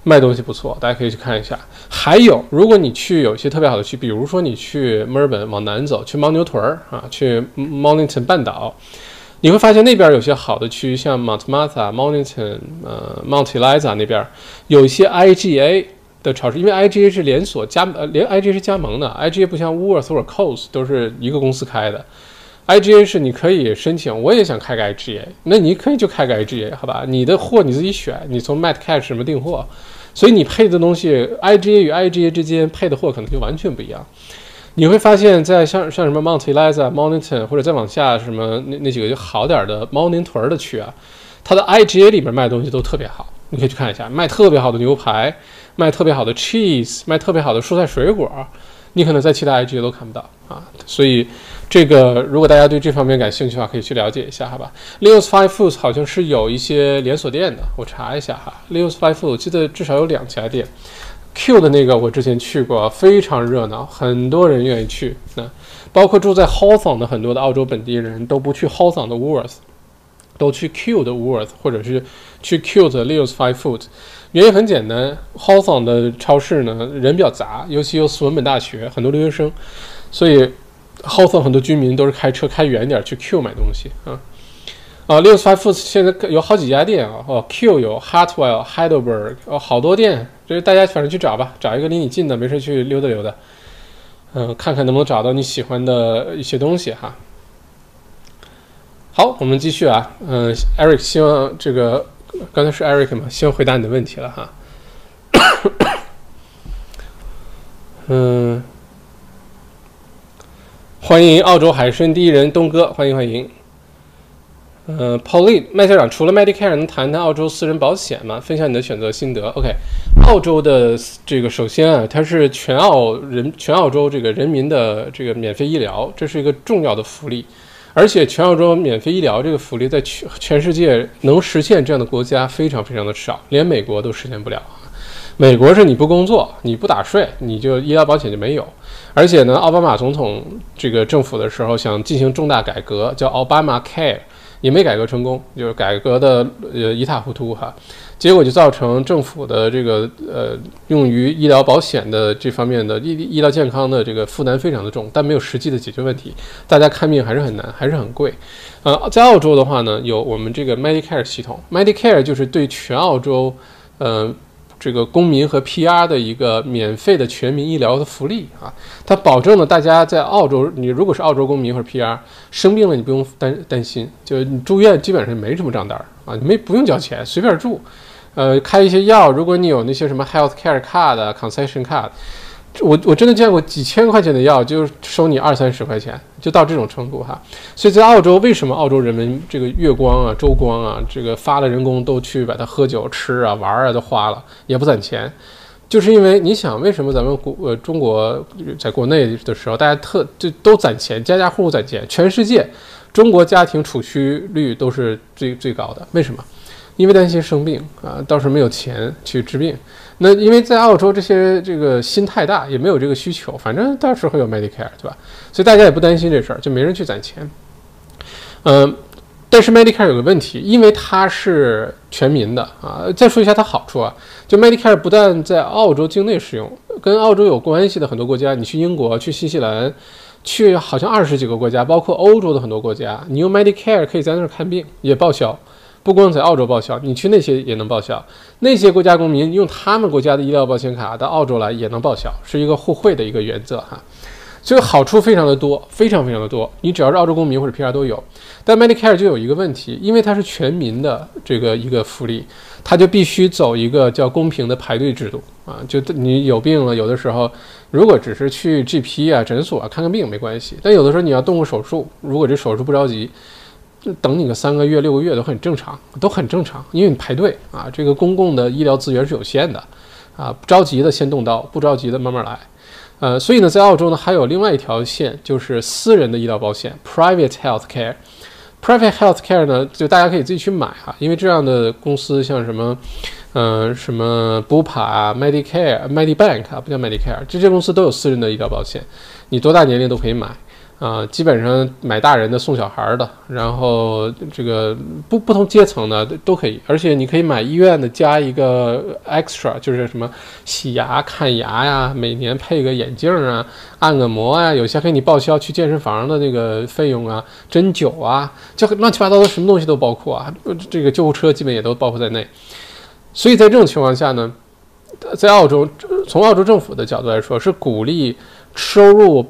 卖东西不错，大家可以去看一下。还有，如果你去有一些特别好的区，比如说你去墨尔本往南走，去牦牛屯儿啊，去 Mornington 半岛，你会发现那边有些好的区，像 Mount Martha、Mornington、呃 Mount Eliza 那边有一些 IGA 的超市，因为 IGA 是连锁加呃连 IGA 是加盟的，IGA 不像 Woolworth 或者 Coles 都是一个公司开的。IGA 是你可以申请，我也想开个 IGA，那你可以就开个 IGA，好吧？你的货你自己选，你从 Mat Cash 什么订货，所以你配的东西 IGA 与 IGA 之间配的货可能就完全不一样。你会发现在像像什么 Mount Eliza、Mornington 或者再往下什么那那几个就好点的 Morning 屯的区啊，它的 IGA 里面卖东西都特别好，你可以去看一下，卖特别好的牛排，卖特别好的 cheese，卖特别好的蔬菜水果，你可能在其他 IG 都看不到啊，所以。这个如果大家对这方面感兴趣的话，可以去了解一下，好吧？Leo's Five Foods 好像是有一些连锁店的，我查一下哈。Leo's Five Foods 我记得至少有两家店。Q 的那个我之前去过，非常热闹，很多人愿意去。那包括住在 Hawthorn 的很多的澳洲本地人都不去 Hawthorn 的 Worth，都去 Q 的 Worth，或者是去 Q 的 Leo's Five Foods。原因很简单，Hawthorne 的超市呢人比较杂，尤其有斯文本大学，很多留学生，所以。后方很多居民都是开车开远点去 Q 买东西啊啊，Leo's Five Foods 现在有好几家店啊，哦，Q 有 Hartwell、Heidelberg 哦，好多店，就是大家反正去找吧，找一个离你近的，没事去溜达溜达，嗯，看看能不能找到你喜欢的一些东西哈。好，我们继续啊，嗯，Eric 希望这个刚才是 Eric 嘛，先回答你的问题了哈。*coughs* 嗯。欢迎澳洲海参第一人东哥，欢迎欢迎。嗯，Pauline 麦校长，除了 Medicare，能谈谈澳洲私人保险吗？分享你的选择心得。OK，澳洲的这个首先啊，它是全澳人全澳洲这个人民的这个免费医疗，这是一个重要的福利。而且全澳洲免费医疗这个福利，在全全世界能实现这样的国家非常非常的少，连美国都实现不了。美国是你不工作，你不打税，你就医疗保险就没有。而且呢，奥巴马总统这个政府的时候想进行重大改革，叫奥巴马 Care，也没改革成功，就是改革的呃一塌糊涂哈。结果就造成政府的这个呃用于医疗保险的这方面的医医疗健康的这个负担非常的重，但没有实际的解决问题，大家看病还是很难，还是很贵。呃，在澳洲的话呢，有我们这个 Medicare 系统，Medicare 就是对全澳洲，呃。这个公民和 PR 的一个免费的全民医疗的福利啊，它保证了大家在澳洲，你如果是澳洲公民或者 PR 生病了，你不用担担心，就你住院基本上没什么账单啊，没不用交钱，随便住，呃，开一些药，如果你有那些什么 Health Care Card、Concession Card，我我真的见过几千块钱的药，就收你二三十块钱，就到这种程度哈。所以在澳洲，为什么澳洲人们这个月光啊、周光啊，这个发了人工都去把它喝酒、吃啊、玩啊都花了，也不攒钱，就是因为你想，为什么咱们国呃中国在国内的时候，大家特就都攒钱，家家户户攒钱，全世界中国家庭储蓄率都是最最高的，为什么？因为担心生病啊，到时候没有钱去治病。那因为在澳洲这些这个心太大，也没有这个需求，反正到时候有 Medicare，对吧？所以大家也不担心这事儿，就没人去攒钱。嗯，但是 Medicare 有个问题，因为它是全民的啊。再说一下它好处啊，就 Medicare 不但在澳洲境内使用，跟澳洲有关系的很多国家，你去英国、去新西兰、去好像二十几个国家，包括欧洲的很多国家，你用 Medicare 可以在那儿看病，也报销。不光在澳洲报销，你去那些也能报销。那些国家公民用他们国家的医疗保险卡到澳洲来也能报销，是一个互惠的一个原则哈。所以好处非常的多，非常非常的多。你只要是澳洲公民或者 PR 都有。但 Medicare 就有一个问题，因为它是全民的这个一个福利，它就必须走一个叫公平的排队制度啊。就你有病了，有的时候如果只是去 GP 啊诊所啊看个病没关系，但有的时候你要动个手术，如果这手术不着急。等你个三个月、六个月都很正常，都很正常，因为你排队啊。这个公共的医疗资源是有限的，啊，不着急的先动刀，不着急的慢慢来。呃，所以呢，在澳洲呢，还有另外一条线，就是私人的医疗保险 （private health care）。private health care 呢，就大家可以自己去买哈，因为这样的公司像什么，嗯，什么 Bupa、Medicare、Medibank 啊，不叫 Medicare，这些公司都有私人的医疗保险，你多大年龄都可以买。啊，基本上买大人的送小孩的，然后这个不不同阶层的都可以，而且你可以买医院的加一个 extra，就是什么洗牙、看牙呀，每年配个眼镜啊，按个摩啊，有些给你报销去健身房的那个费用啊，针灸啊，就乱七八糟的什么东西都包括啊，这个救护车基本也都包括在内。所以在这种情况下呢，在澳洲，从澳洲政府的角度来说，是鼓励收入。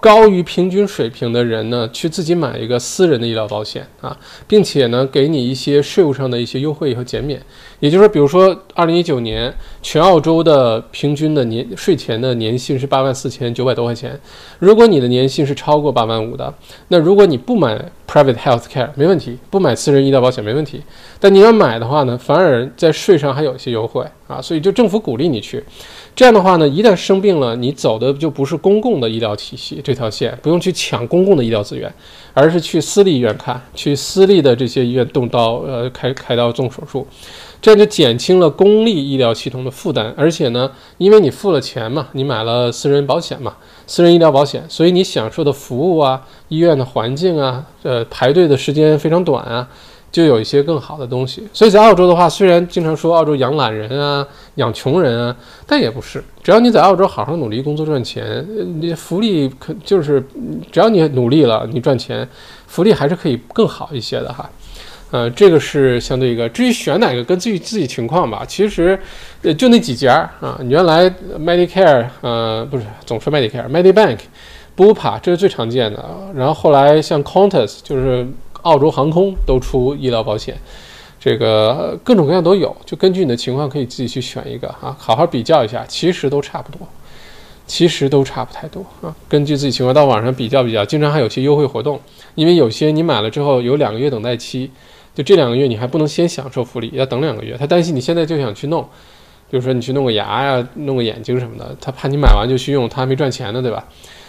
高于平均水平的人呢，去自己买一个私人的医疗保险啊，并且呢，给你一些税务上的一些优惠和减免。也就是说，比如说，二零一九年全澳洲的平均的年税前的年薪是八万四千九百多块钱。如果你的年薪是超过八万五的，那如果你不买 private health care 没问题，不买私人医疗保险没问题。但你要买的话呢，反而在税上还有一些优惠啊，所以就政府鼓励你去。这样的话呢，一旦生病了，你走的就不是公共的医疗体系这条线，不用去抢公共的医疗资源，而是去私立医院看，去私立的这些医院动刀，呃，开开刀动手术。这样就减轻了公立医疗系统的负担，而且呢，因为你付了钱嘛，你买了私人保险嘛，私人医疗保险，所以你享受的服务啊，医院的环境啊，呃，排队的时间非常短啊，就有一些更好的东西。所以在澳洲的话，虽然经常说澳洲养懒人啊，养穷人啊，但也不是，只要你在澳洲好好努力工作赚钱，你福利可就是，只要你努力了，你赚钱，福利还是可以更好一些的哈。呃，这个是相对一个。至于选哪个，根据自己情况吧。其实，呃，就那几家啊。原来 Medicare，呃，不是总说 Medicare，Medibank、Bupa，这是最常见的。然后后来像 Qantas，就是澳洲航空都出医疗保险，这个各种各样都有。就根据你的情况，可以自己去选一个啊，好好比较一下。其实都差不多，其实都差不太多啊。根据自己情况到网上比较比较，经常还有些优惠活动。因为有些你买了之后有两个月等待期。就这两个月你还不能先享受福利，要等两个月。他担心你现在就想去弄，比如说你去弄个牙呀、弄个眼睛什么的，他怕你买完就去用，他还没赚钱呢，对吧？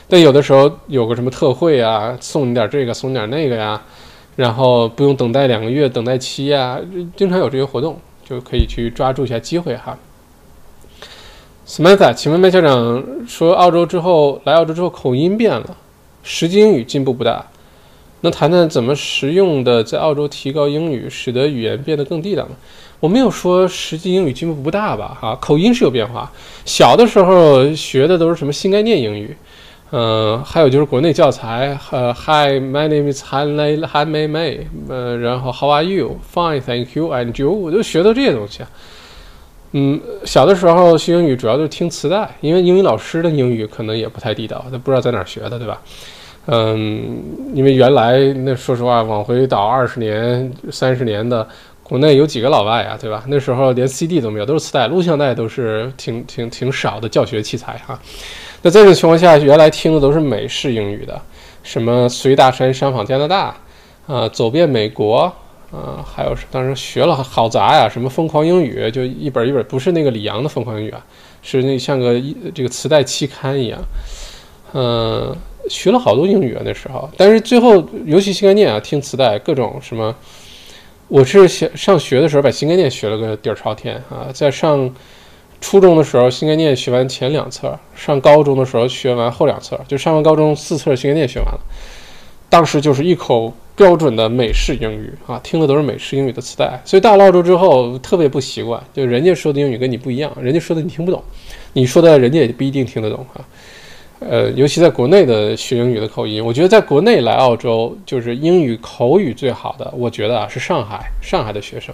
但有的时候有个什么特惠啊，送你点这个，送你点那个呀，然后不用等待两个月等待期呀，经常有这些活动，就可以去抓住一下机会哈。Samantha，请问麦校长说澳洲之后来澳洲之后口音变了，实际英语进步不大。那谈谈怎么实用的在澳洲提高英语，使得语言变得更地道呢？我没有说实际英语进步不大吧？哈，口音是有变化。小的时候学的都是什么新概念英语，嗯，还有就是国内教材，呃，Hi，my name is Han Lei Han Mei Mei，呃，然后 How are you？Fine，thank you，and you，我就学到这些东西啊。嗯，小的时候学英语主要就是听磁带，因为英语老师的英语可能也不太地道，他不知道在哪儿学的，对吧？嗯，因为原来那说实话，往回倒二十年、三十年的国内有几个老外啊，对吧？那时候连 CD 都没有，都是磁带，录像带都是挺挺挺少的教学器材哈。那在这种情况下，原来听的都是美式英语的，什么随大山商访加拿大，啊，走遍美国，啊，还有当时学了好杂呀，什么疯狂英语，就一本一本，不是那个李阳的疯狂英语啊，是那像个一这个磁带期刊一样，嗯，学了好多英语啊那时候。但是最后，尤其新概念啊，听磁带各种什么，我是上上学的时候把新概念学了个底儿朝天啊，在上。初中的时候，新概念学完前两册；上高中的时候学完后两册，就上完高中四册新概念学完了。当时就是一口标准的美式英语啊，听的都是美式英语的磁带。所以到了澳洲之后特别不习惯，就人家说的英语跟你不一样，人家说的你听不懂，你说的人家也不一定听得懂啊。呃，尤其在国内的学英语的口音，我觉得在国内来澳洲就是英语口语最好的，我觉得啊是上海，上海的学生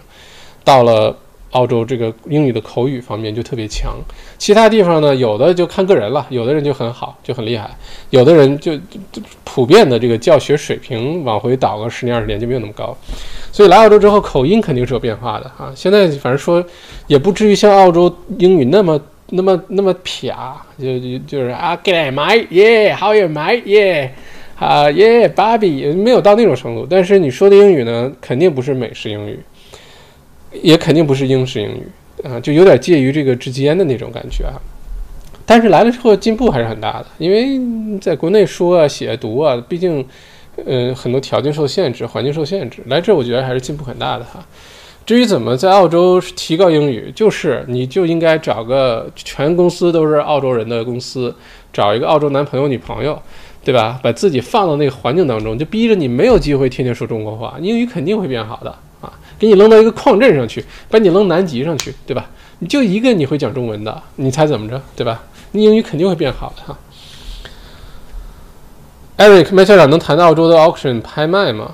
到了。澳洲这个英语的口语方面就特别强，其他地方呢，有的就看个人了，有的人就很好，就很厉害，有的人就普遍的这个教学水平往回倒个十年二十年就没有那么高，所以来澳洲之后口音肯定是有变化的啊。现在反正说也不至于像澳洲英语那么那么那么撇，就就就是啊，Get my yeah，How you my yeah，啊 yeah，Bobby，没有到那种程度，但是你说的英语呢，肯定不是美式英语。也肯定不是英式英语啊，就有点介于这个之间的那种感觉啊。但是来了之后进步还是很大的，因为在国内说啊、写、读啊，毕竟，呃，很多条件受限制，环境受限制。来这我觉得还是进步很大的哈。至于怎么在澳洲提高英语，就是你就应该找个全公司都是澳洲人的公司，找一个澳洲男朋友、女朋友，对吧？把自己放到那个环境当中，就逼着你没有机会天天说中国话，英语肯定会变好的。给你扔到一个矿镇上去，把你扔南极上去，对吧？你就一个你会讲中文的，你猜怎么着，对吧？你英语肯定会变好的哈。Eric 麦校长能谈到澳洲的 auction 拍卖吗？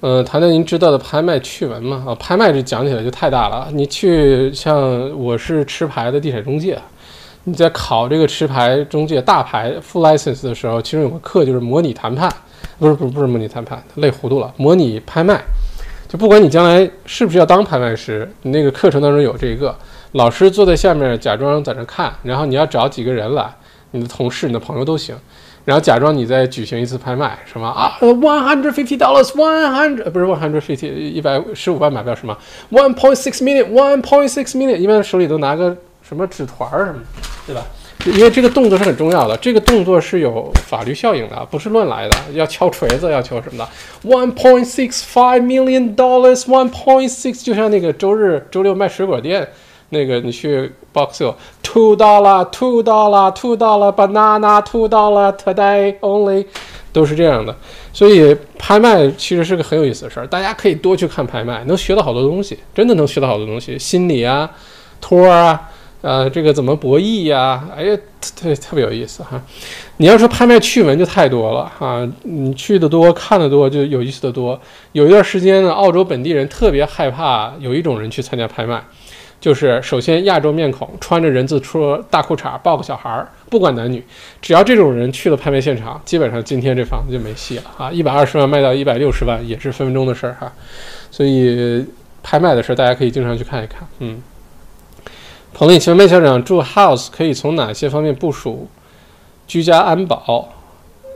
嗯，谈谈您知道的拍卖趣闻吗？啊，拍卖这讲起来就太大了。你去像我是持牌的地产中介，你在考这个持牌中介大牌 full license 的时候，其中有个课就是模拟谈判，不是不是不是模拟谈判，累糊涂了，模拟拍卖。就不管你将来是不是要当拍卖师，你那个课程当中有这一个老师坐在下面假装在那看，然后你要找几个人来，你的同事、你的朋友都行，然后假装你在举行一次拍卖，什么啊，one hundred fifty dollars，one hundred 不是 one hundred fifty 一百十五万买不了什么，one point six million，one point six million，一般手里都拿个什么纸团儿什么，对吧？因为这个动作是很重要的，这个动作是有法律效应的，不是乱来的。要敲锤子，要敲什么的？One point six five million dollars, one point six，就像那个周日、周六卖水果店，那个你去 Boxer，two dollar, two dollar, two dollar banana, two dollar today only，都是这样的。所以拍卖其实是个很有意思的事儿，大家可以多去看拍卖，能学到好多东西，真的能学到好多东西，心理啊，托啊。呃，这个怎么博弈呀？哎呀，特特别有意思哈！你要说拍卖趣闻就太多了哈，你去的多，看的多，就有意思的多。有一段时间呢，澳洲本地人特别害怕有一种人去参加拍卖，就是首先亚洲面孔，穿着人字拖、大裤衩，抱个小孩儿，不管男女，只要这种人去了拍卖现场，基本上今天这房子就没戏了啊！一百二十万卖到一百六十万也是分分钟的事儿哈，所以拍卖的事儿大家可以经常去看一看，嗯。彭丽，请问麦校长住 house 可以从哪些方面部署居家安保？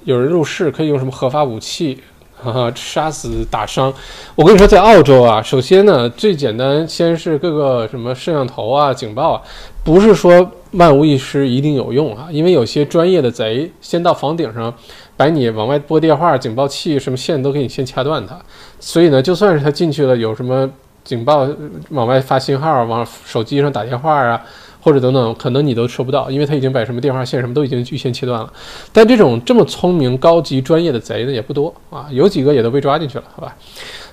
有人入室可以用什么合法武器？哈哈，杀死打伤？我跟你说，在澳洲啊，首先呢，最简单，先是各个什么摄像头啊、警报啊，不是说万无一失一定有用啊，因为有些专业的贼先到房顶上，把你往外拨电话、警报器什么线都给你先掐断它，所以呢，就算是他进去了，有什么？警报往外发信号，往手机上打电话啊，或者等等，可能你都收不到，因为他已经把什么电话线什么都已经预先切断了。但这种这么聪明、高级、专业的贼呢也不多啊，有几个也都被抓进去了，好吧？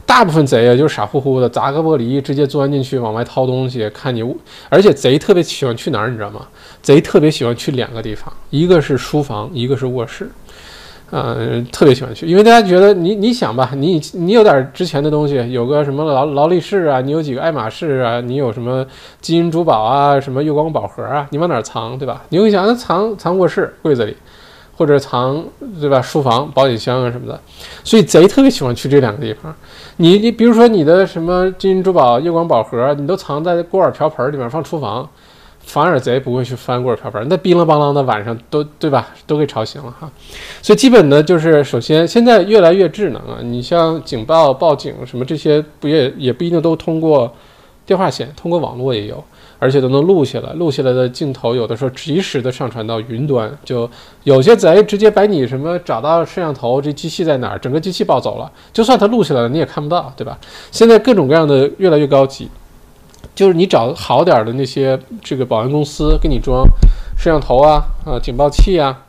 大部分贼啊就是傻乎乎的砸个玻璃，直接钻进去往外掏东西，看你。而且贼特别喜欢去哪儿，你知道吗？贼特别喜欢去两个地方，一个是书房，一个是卧室。嗯，特别喜欢去，因为大家觉得你你想吧，你你有点值钱的东西，有个什么劳劳力士啊，你有几个爱马仕啊，你有什么金银珠宝啊，什么月光宝盒啊，你往哪藏，对吧？你会想，那藏藏卧室柜子里，或者藏对吧？书房、保险箱啊什么的，所以贼特别喜欢去这两个地方。你你比如说你的什么金银珠宝、月光宝盒，你都藏在锅碗瓢盆里面放厨房，反而贼不会去翻锅碗瓢盆，那冰了邦啷的晚上都对吧？都给吵醒了哈。所以基本的就是首先现在越来越智能啊，你像警报、报警什么这些，不也也不一定都通过电话线，通过网络也有。而且都能录下来，录下来的镜头有的时候及时的上传到云端，就有些贼直接把你什么找到摄像头，这机器在哪儿，整个机器抱走了，就算他录下来了，你也看不到，对吧？现在各种各样的越来越高级，就是你找好点的那些这个保安公司给你装摄像头啊，啊警报器啊。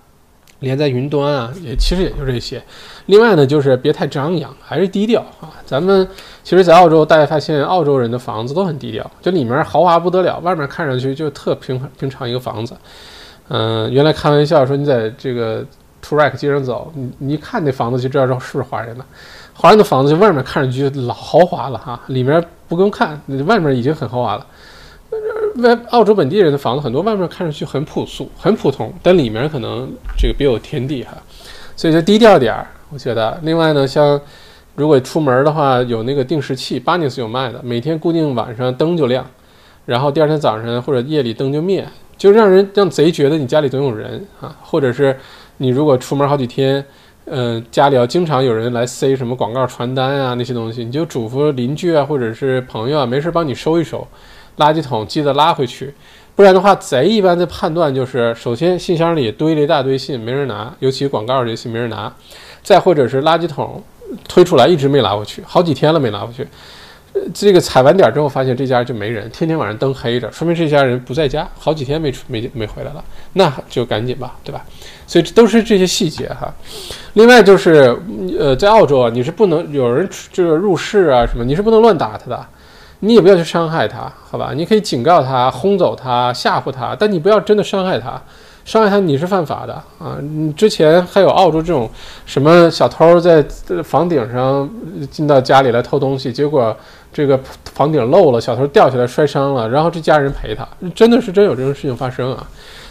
连在云端啊，也其实也就这些。另外呢，就是别太张扬，还是低调啊。咱们其实，在澳洲，大家发现澳洲人的房子都很低调，就里面豪华不得了，外面看上去就特平平常一个房子。嗯，原来开玩笑说，你在这个 t u r a k 街上走，你你一看那房子就知道是不是华人了。华人的房子就外面看上去老豪华了哈，里面不用看，外面已经很豪华了。外澳洲本地人的房子很多，外面看上去很朴素、很普通，但里面可能这个别有天地哈，所以就低调点儿。我觉得，另外呢，像如果出门的话，有那个定时器 b a n i s 有卖的，每天固定晚上灯就亮，然后第二天早上或者夜里灯就灭，就让人让贼觉得你家里总有人啊。或者是你如果出门好几天，嗯，家里要经常有人来塞什么广告传单啊那些东西，你就嘱咐邻居啊或者是朋友啊，没事帮你收一收。垃圾桶记得拉回去，不然的话，贼一般的判断就是：首先，信箱里堆了一大堆信，没人拿，尤其广告这些信没人拿；再或者是垃圾桶推出来一直没拉回去，好几天了没拉回去。这个踩完点之后，发现这家就没人，天天晚上灯黑着，说明这家人不在家，好几天没出没没回来了，那就赶紧吧，对吧？所以这都是这些细节哈。另外就是，呃，在澳洲啊，你是不能有人就是入室啊什么，你是不能乱打他的。你也不要去伤害他，好吧？你可以警告他、轰走他、吓唬他，但你不要真的伤害他。伤害他你是犯法的啊！你之前还有澳洲这种什么小偷在房顶上进到家里来偷东西，结果这个房顶漏了，小偷掉下来摔伤了，然后这家人赔他，真的是真有这种事情发生啊！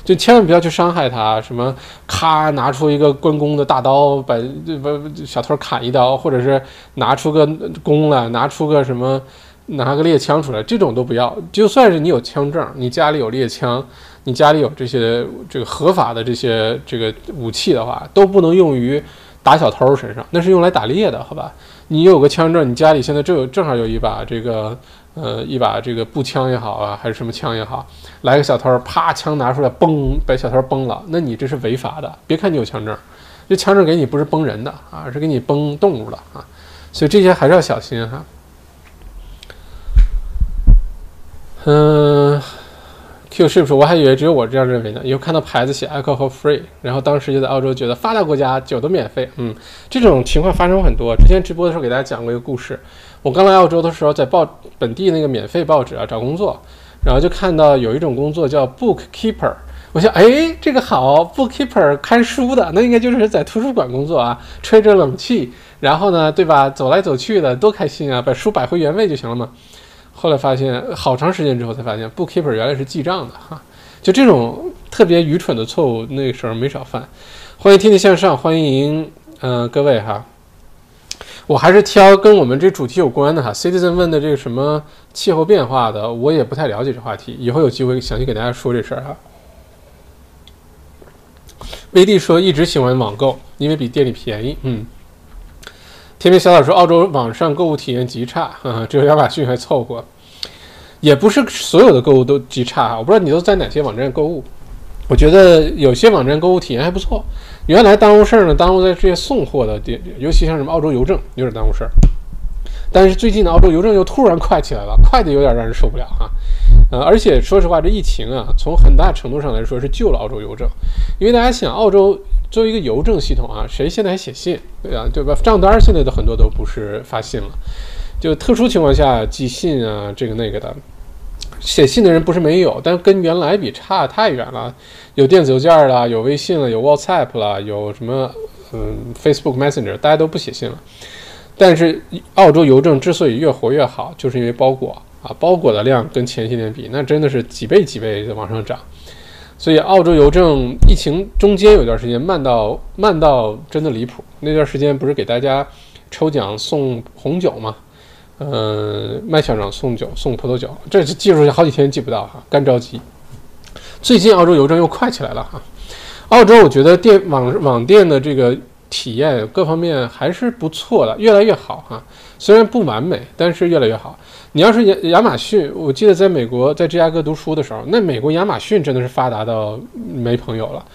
就千万不要去伤害他，什么咔拿出一个关公的大刀把不小偷砍一刀，或者是拿出个弓来，拿出个什么。拿个猎枪出来，这种都不要。就算是你有枪证，你家里有猎枪，你家里有这些这个合法的这些这个武器的话，都不能用于打小偷身上，那是用来打猎的，好吧？你有个枪证，你家里现在正有正好有一把这个呃一把这个步枪也好啊，还是什么枪也好，来个小偷，啪，枪拿出来，嘣，把小偷崩了，那你这是违法的。别看你有枪证，这枪证给你不是崩人的啊，是给你崩动物的啊，所以这些还是要小心哈。嗯，Q 是不是？我还以为只有我这样认为呢。以后看到牌子写 alcohol free，然后当时就在澳洲觉得发达国家酒都免费。嗯，这种情况发生很多。之前直播的时候给大家讲过一个故事。我刚来澳洲的时候，在报本地那个免费报纸啊找工作，然后就看到有一种工作叫 bookkeeper。我想，哎，这个好，bookkeeper 看书的，那应该就是在图书馆工作啊，吹着冷气，然后呢，对吧？走来走去的，多开心啊！把书摆回原位就行了嘛。后来发现，好长时间之后才发现，bookkeeper 原来是记账的哈，就这种特别愚蠢的错误，那个时候没少犯。欢迎天天向上，欢迎嗯各位哈，我还是挑跟我们这主题有关的哈。Citizen 问的这个什么气候变化的，我也不太了解这话题，以后有机会详细给大家说这事儿哈。威弟说一直喜欢网购，因为比店里便宜，嗯。天边小岛说：“澳洲网上购物体验极差，啊，只有亚马逊还凑合。也不是所有的购物都极差，我不知道你都在哪些网站购物。我觉得有些网站购物体验还不错。原来耽误事儿呢，耽误在这些送货的店，尤其像什么澳洲邮政有点耽误事儿。但是最近的澳洲邮政又突然快起来了，快的有点让人受不了哈。呃，而且说实话，这疫情啊，从很大程度上来说是救了澳洲邮政，因为大家想澳洲。”作为一个邮政系统啊，谁现在还写信？对啊，对吧？账单现在都很多都不是发信了，就特殊情况下寄信啊，这个那个的，写信的人不是没有，但跟原来比差太远了。有电子邮件了，有微信了，有 WhatsApp 了，有什么嗯 Facebook Messenger，大家都不写信了。但是澳洲邮政之所以越活越好，就是因为包裹啊，包裹的量跟前些年比，那真的是几倍几倍的往上涨。所以澳洲邮政疫情中间有段时间慢到慢到真的离谱。那段时间不是给大家抽奖送红酒吗？嗯，麦校长送酒送葡萄酒，这是记住好几天记不到哈，干着急。最近澳洲邮政又快起来了哈。澳洲我觉得电网网店的这个体验各方面还是不错的，越来越好哈。虽然不完美，但是越来越好。你要是亚亚马逊，我记得在美国在芝加哥读书的时候，那美国亚马逊真的是发达到没朋友了。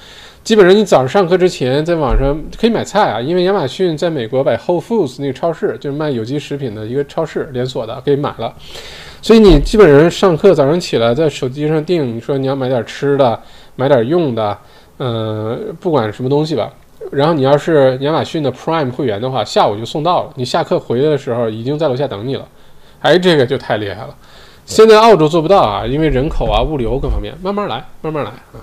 基本上你早上上课之前在网上可以买菜啊，因为亚马逊在美国把 Whole Foods 那个超市就是卖有机食品的一个超市连锁的给买了，所以你基本上上课早上起来在手机上订，你说你要买点吃的，买点用的，嗯，不管什么东西吧。然后你要是亚马逊的 Prime 会员的话，下午就送到了，你下课回来的时候已经在楼下等你了。哎，这个就太厉害了。现在澳洲做不到啊，因为人口啊、物流各方面，慢慢来，慢慢来啊。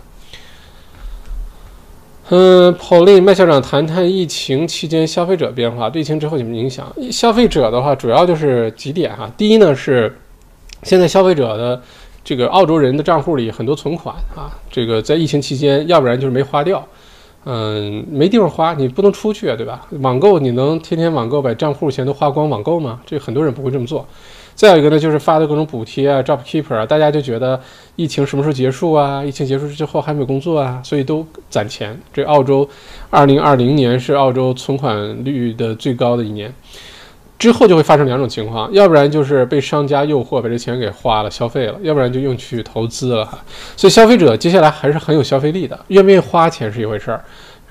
嗯，Pauline 麦校长谈谈疫情期间消费者变化，对疫情之后有什么影响？消费者的话，主要就是几点哈。第一呢是，现在消费者的这个澳洲人的账户里很多存款啊，这个在疫情期间，要不然就是没花掉，嗯，没地方花，你不能出去啊，对吧？网购你能天天网购把账户钱都花光网购吗？这很多人不会这么做。再有一个呢，就是发的各种补贴啊，JobKeeper 啊，大家就觉得疫情什么时候结束啊？疫情结束之后还没有工作啊，所以都攒钱。这澳洲，二零二零年是澳洲存款率的最高的一年，之后就会发生两种情况，要不然就是被商家诱惑把这钱给花了消费了，要不然就用去投资了哈。所以消费者接下来还是很有消费力的，愿不愿意花钱是一回事儿。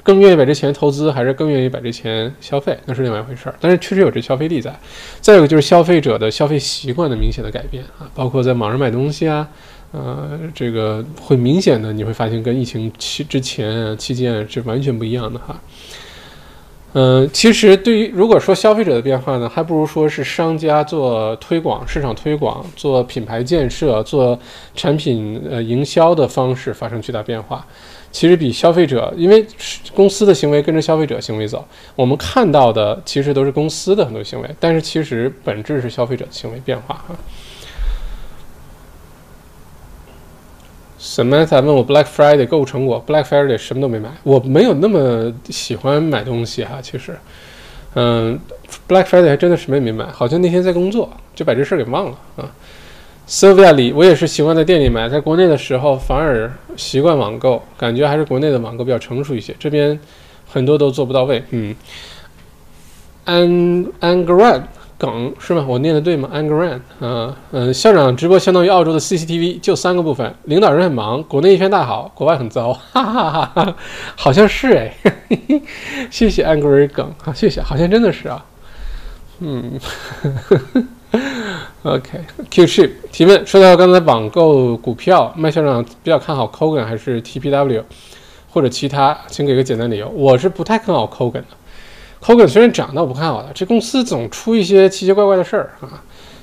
更愿意把这钱投资，还是更愿意把这钱消费，那是另外一回事儿。但是确实有这消费力在。再有就是消费者的消费习惯的明显的改变啊，包括在网上买东西啊，呃，这个会明显的你会发现跟疫情期之前期间是完全不一样的哈。嗯，其实对于如果说消费者的变化呢，还不如说是商家做推广、市场推广、做品牌建设、做产品呃营销的方式发生巨大变化。其实比消费者，因为公司的行为跟着消费者行为走，我们看到的其实都是公司的很多行为，但是其实本质是消费者的行为变化哈。Samantha 问我 Black Friday 购物成果，Black Friday 什么都没买，我没有那么喜欢买东西哈，其实，嗯，Black Friday 还真的什么也没买，好像那天在工作就把这事儿给忘了啊。Sylvia 里，我也是习惯在店里买，在国内的时候反而习惯网购，感觉还是国内的网购比较成熟一些，这边很多都做不到位。嗯，An Angran 梗是吗？我念的对吗？Angran 啊，嗯，校长直播相当于澳洲的 CCTV，就三个部分，领导人很忙，国内一片大好，国外很糟，*laughs* 哈哈哈哈，好像是哎，*laughs* 谢谢 Angry 梗，好谢谢，好像真的是啊，嗯。OK，Q ship 提问，说到刚才网购股票，麦校长比较看好 Kogan 还是 TPW 或者其他，请给个简单理由。我是不太看好 Kogan 的，Kogan 虽然涨，但我不看好的。这公司总出一些奇奇怪怪的事儿啊，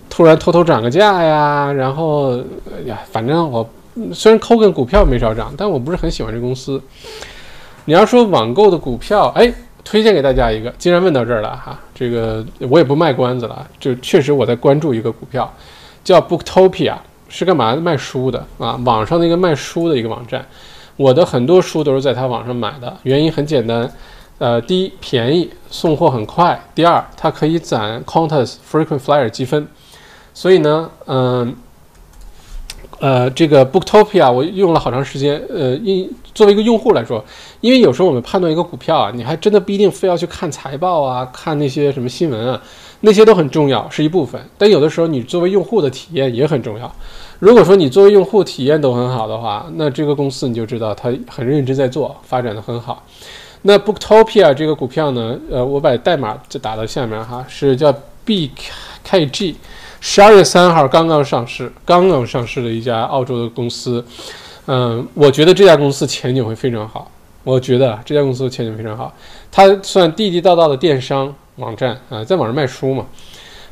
突然偷偷涨个价呀，然后呀，反正我虽然 Kogan 股票没少涨，但我不是很喜欢这公司。你要说网购的股票，哎。推荐给大家一个，既然问到这儿了哈，这个我也不卖关子了，就确实我在关注一个股票，叫 Booktopia，是干嘛卖书的啊？网上的一个卖书的一个网站，我的很多书都是在他网上买的，原因很简单，呃，第一便宜，送货很快，第二它可以攒 c o n t e s Frequent Flyer 积分，所以呢，嗯。呃，这个 Booktopia 我用了好长时间。呃，因作为一个用户来说，因为有时候我们判断一个股票啊，你还真的不一定非要去看财报啊，看那些什么新闻啊，那些都很重要，是一部分。但有的时候你作为用户的体验也很重要。如果说你作为用户体验都很好的话，那这个公司你就知道它很认真在做，发展的很好。那 Booktopia 这个股票呢，呃，我把代码就打到下面哈，是叫 BKG。十二月三号刚刚上市，刚刚上市的一家澳洲的公司，嗯，我觉得这家公司前景会非常好。我觉得这家公司前景非常好，它算地地道道的电商网站啊，在网上卖书嘛。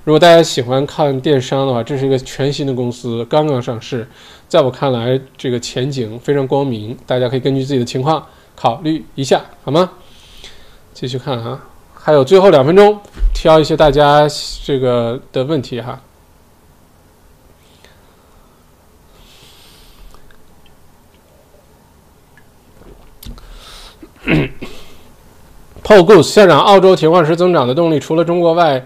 如果大家喜欢看电商的话，这是一个全新的公司，刚刚上市，在我看来，这个前景非常光明。大家可以根据自己的情况考虑一下，好吗？继续看哈，还有最后两分钟，挑一些大家这个的问题哈。*coughs* Paul Goose 校长，澳洲铁矿石增长的动力除了中国外，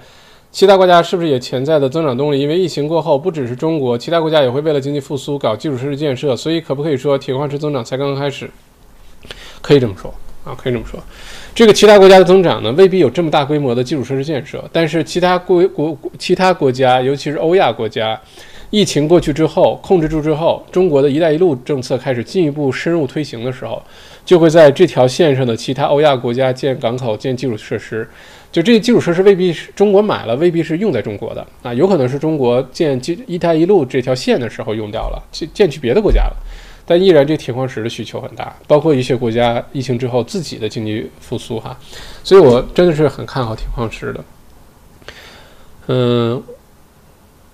其他国家是不是也潜在的增长动力？因为疫情过后，不只是中国，其他国家也会为了经济复苏搞基础设施建设，所以可不可以说铁矿石增长才刚刚开始？可以这么说啊，可以这么说。这个其他国家的增长呢，未必有这么大规模的基础设施建设，但是其他国国其他国家，尤其是欧亚国家，疫情过去之后，控制住之后，中国的一带一路政策开始进一步深入推行的时候，就会在这条线上的其他欧亚国家建港口、建基础设施。就这些基础设施未必是中国买了，未必是用在中国的啊，有可能是中国建基一带一路这条线的时候用掉了，建建去别的国家了。但依然，这铁矿石的需求很大，包括一些国家疫情之后自己的经济复苏哈，所以我真的是很看好铁矿石的。嗯，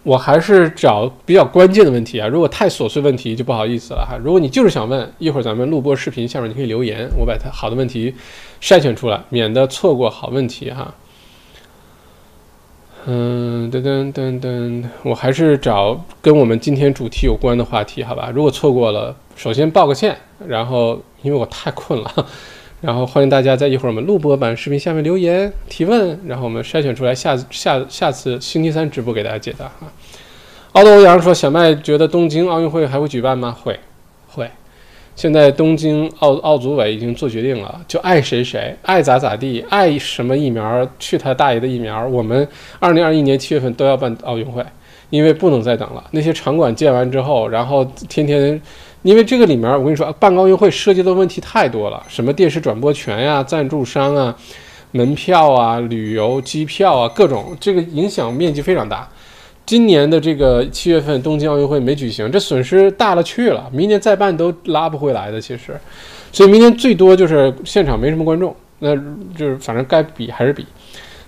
我还是找比较关键的问题啊，如果太琐碎问题就不好意思了哈。如果你就是想问，一会儿咱们录播视频下面你可以留言，我把它好的问题筛选出来，免得错过好问题哈。嗯，噔噔噔噔，我还是找跟我们今天主题有关的话题，好吧？如果错过了，首先道个歉，然后因为我太困了，然后欢迎大家在一会儿我们录播版视频下面留言提问，然后我们筛选出来下下下次星期三直播给大家解答啊。奥德欧阳说：“小麦觉得东京奥运会还会举办吗？会，会。”现在东京奥奥组委已经做决定了，就爱谁谁，爱咋咋地，爱什么疫苗，去他大爷的疫苗！我们二零二一年七月份都要办奥运会，因为不能再等了。那些场馆建完之后，然后天天，因为这个里面我跟你说，办奥运会涉及的问题太多了，什么电视转播权呀、赞助商啊、门票啊、旅游机票啊，各种，这个影响面积非常大。今年的这个七月份东京奥运会没举行，这损失大了去了。明年再办都拉不回来的，其实，所以明年最多就是现场没什么观众，那就是反正该比还是比。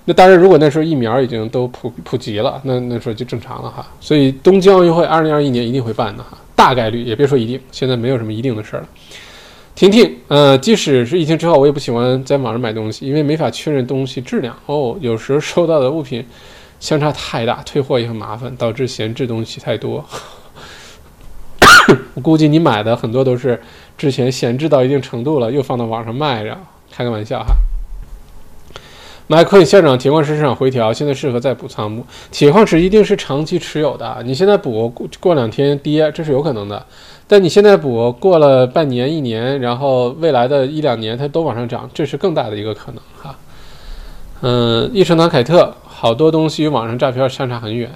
那当然，如果那时候疫苗已经都普普及了，那那时候就正常了哈。所以东京奥运会二零二一年一定会办的哈，大概率也别说一定，现在没有什么一定的事儿了。婷婷，呃，即使是疫情之后，我也不喜欢在网上买东西，因为没法确认东西质量哦，有时候收到的物品。相差太大，退货也很麻烦，导致闲置东西太多。我估计你买的很多都是之前闲置到一定程度了，又放到网上卖着。开个玩笑哈。麦克校长，铁矿石市场回调，现在适合再补仓不？铁矿石一定是长期持有的，你现在补过过两天跌，这是有可能的。但你现在补过了半年、一年，然后未来的一两年它都往上涨，这是更大的一个可能哈。嗯，益生堂凯特。好多东西与网上诈骗相差很远，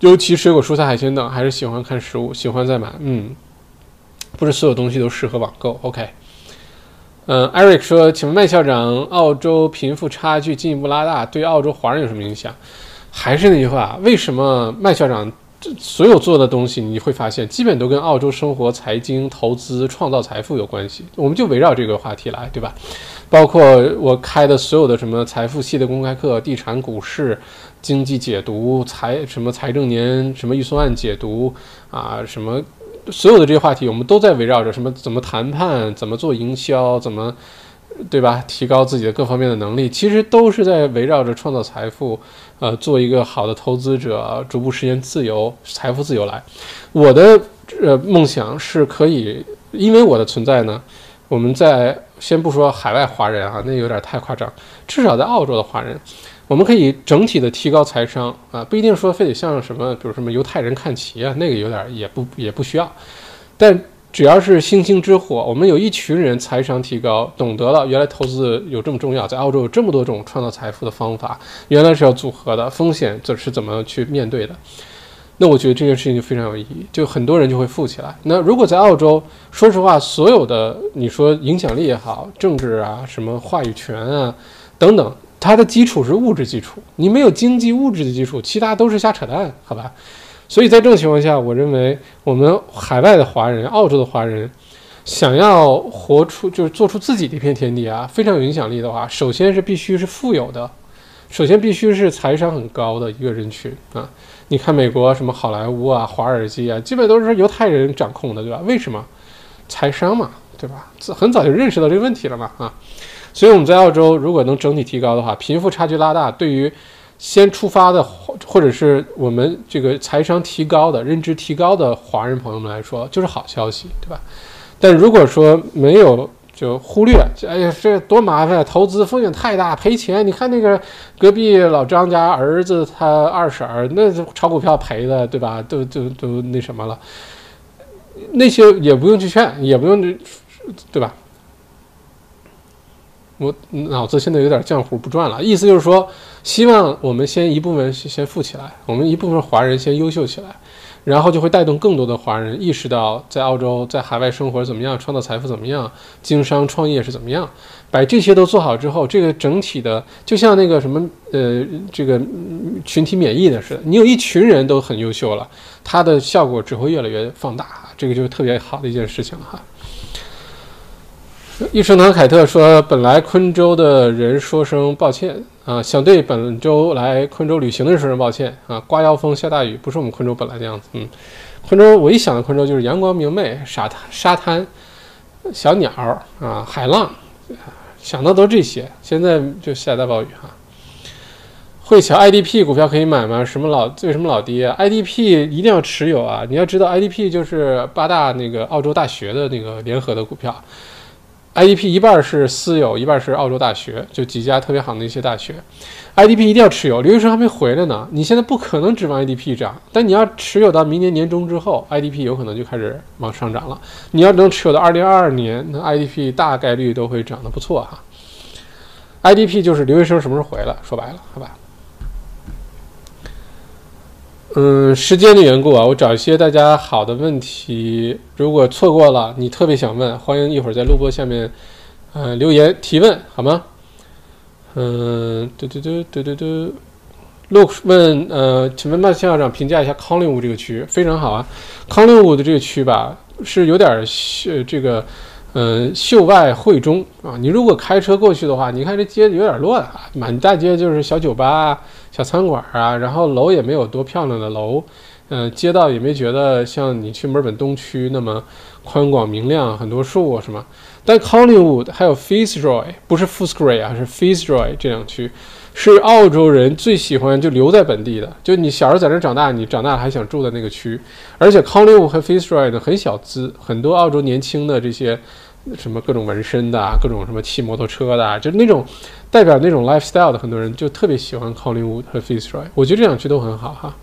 尤其水果、蔬菜、海鲜等，还是喜欢看实物，喜欢再买。嗯，不是所有东西都适合网购。OK，嗯，Eric 说，请问麦校长，澳洲贫富差距进一步拉大，对澳洲华人有什么影响？还是那句话，为什么麦校长所有做的东西，你会发现基本都跟澳洲生活、财经、投资、创造财富有关系？我们就围绕这个话题来，对吧？包括我开的所有的什么财富系的公开课、地产、股市、经济解读、财什么财政年什么预算案解读啊，什么所有的这些话题，我们都在围绕着什么怎么谈判、怎么做营销、怎么对吧？提高自己的各方面的能力，其实都是在围绕着创造财富，呃，做一个好的投资者，逐步实现自由、财富自由来。我的呃梦想是可以，因为我的存在呢。我们在先不说海外华人啊，那有点太夸张。至少在澳洲的华人，我们可以整体的提高财商啊，不一定说非得像什么，比如什么犹太人看齐啊，那个有点也不也不需要。但只要是星星之火，我们有一群人财商提高，懂得了原来投资有这么重要，在澳洲有这么多种创造财富的方法，原来是要组合的，风险这是怎么去面对的。那我觉得这件事情就非常有意义，就很多人就会富起来。那如果在澳洲，说实话，所有的你说影响力也好，政治啊，什么话语权啊，等等，它的基础是物质基础。你没有经济物质的基础，其他都是瞎扯淡，好吧？所以在这种情况下，我认为我们海外的华人、澳洲的华人，想要活出就是做出自己的一片天地啊，非常有影响力的话，首先是必须是富有的，首先必须是财商很高的一个人群啊。你看美国什么好莱坞啊、华尔街啊，基本都是犹太人掌控的，对吧？为什么？财商嘛，对吧？很早就认识到这个问题了嘛，啊！所以我们在澳洲，如果能整体提高的话，贫富差距拉大，对于先出发的或者是我们这个财商提高的、认知提高的华人朋友们来说，就是好消息，对吧？但如果说没有就忽略，哎呀，这多麻烦，投资风险太大，赔钱。你看那个隔壁老张家儿子，他二婶儿那炒股票赔的，对吧？都都都那什么了，那些也不用去劝，也不用，对吧？我脑子现在有点浆糊不转了，意思就是说，希望我们先一部分先富起来，我们一部分华人先优秀起来。然后就会带动更多的华人意识到，在澳洲在海外生活怎么样，创造财富怎么样，经商创业是怎么样。把这些都做好之后，这个整体的就像那个什么呃，这个群体免疫的似的，你有一群人都很优秀了，它的效果只会越来越放大，这个就是特别好的一件事情哈。益生堂凯特说：“本来昆州的人说声抱歉啊，想对本周来昆州旅行的人说声抱歉啊。刮妖风下大雨，不是我们昆州本来的样子。嗯，昆州我一想到昆州就是阳光明媚，沙滩沙滩，小鸟啊，海浪，想到都这些。现在就下大暴雨哈。汇桥 IDP 股票可以买吗？什么老为什么老跌？IDP 一定要持有啊！你要知道 IDP 就是八大那个澳洲大学的那个联合的股票。” IDP 一半是私有，一半是澳洲大学，就几家特别好的一些大学。IDP 一定要持有，留学生还没回来呢，你现在不可能指望 IDP 涨，但你要持有到明年年中之后，IDP 有可能就开始往上涨了。你要能持有到2022年，那 IDP 大概率都会涨得不错哈。IDP 就是留学生什么时候回来，说白了，好吧。嗯，时间的缘故啊，我找一些大家好的问题。如果错过了，你特别想问，欢迎一会儿在录播下面，呃，留言提问好吗？嗯，嘟嘟嘟嘟嘟嘟，Look 问，呃，请问麦校长评价一下康令武这个区，非常好啊。康令武的这个区吧，是有点秀这个，嗯，秀外慧中啊。你如果开车过去的话，你看这街有点乱啊，满大街就是小酒吧。小餐馆啊，然后楼也没有多漂亮的楼，嗯，街道也没觉得像你去墨尔本东区那么宽广明亮，很多树啊什么。但 Collingwood 还有 Fitzroy，不是 Footscray 啊，是 Fitzroy 这两区，是澳洲人最喜欢就留在本地的。就你小时候在那长大，你长大还想住在那个区。而且 Collingwood 和 Fitzroy 呢很小资，很多澳洲年轻的这些。什么各种纹身的，各种什么骑摩托车的，就那种代表那种 lifestyle 的很多人就特别喜欢 Collingwood 和 Fitzroy，我觉得这两区都很好哈。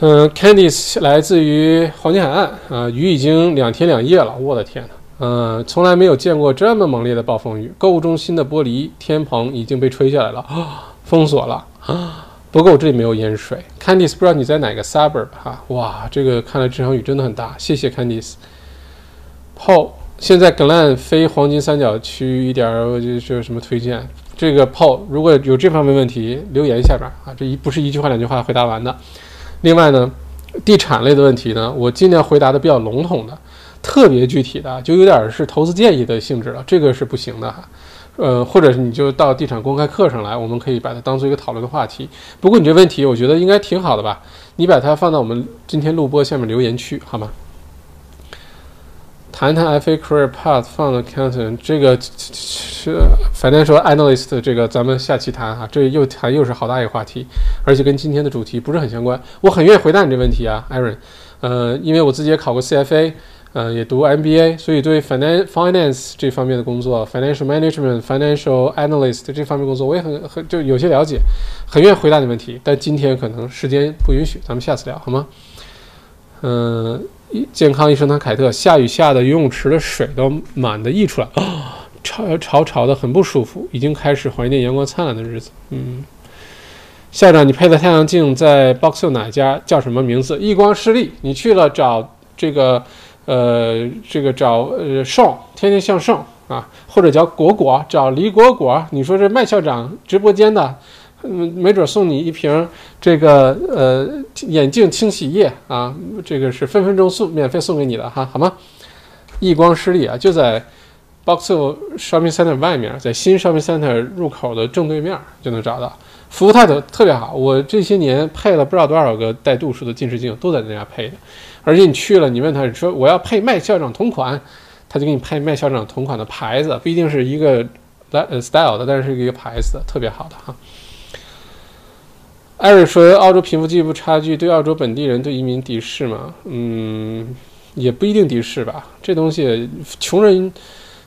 嗯，Candice 来自于黄金海岸啊，雨已经两天两夜了，我的天呐，嗯，从来没有见过这么猛烈的暴风雨。购物中心的玻璃天棚已经被吹下来了，*gasps* 封锁了啊。不过我这里没有淹水。Candice 不知道你在哪个 suburb 哈？哇，这个看来这场雨真的很大，谢谢 Candice。po 现在格兰非黄金三角区一点儿就就什么推荐？这个 po 如果有这方面问题，留言下边啊，这一不是一句话两句话回答完的。另外呢，地产类的问题呢，我尽量回答的比较笼统的，特别具体的就有点是投资建议的性质了，这个是不行的哈。呃，或者是你就到地产公开课上来，我们可以把它当做一个讨论的话题。不过你这问题我觉得应该挺好的吧？你把它放到我们今天录播下面留言区好吗？谈谈 FA Career Path 放的 Canton 这个是反正说 Analyst 这个咱们下期谈哈，这又谈又是好大一个话题，而且跟今天的主题不是很相关。我很愿意回答你这问题啊，Aaron。呃，因为我自己也考过 CFA，呃，也读 MBA，所以对 Finance Finance 这方面的工作，Financial Management、Financial Analyst 这方面工作，我也很很就有些了解，很愿意回答你问题。但今天可能时间不允许，咱们下次聊好吗？嗯。健康医生堂凯特，下雨下的游泳池的水都满的溢出来，*gasps* 潮潮潮的很不舒服，已经开始怀念阳光灿烂的日子。嗯，校长，你配的太阳镜在 Box 哪家？叫什么名字？易光视力。你去了找这个，呃，这个找呃盛，天天向上啊，或者叫果果，找李果果。你说这麦校长直播间的。嗯，没准送你一瓶这个呃眼镜清洗液啊，这个是分分钟送免费送给你的哈，好吗？易光视力啊，就在 Boxhill Shopping Center 外面，在新 Shopping Center 入口的正对面就能找到，服务态度特别好。我这些年配了不知道多少个带度数的近视镜，都在那家配的。而且你去了，你问他，你说我要配麦校长同款，他就给你配麦校长同款的牌子，不一定是一个 style 的，但是是一个牌子，特别好的哈。艾瑞说：“澳洲贫富进一步差距对澳洲本地人对移民敌视吗？嗯，也不一定敌视吧。这东西，穷人、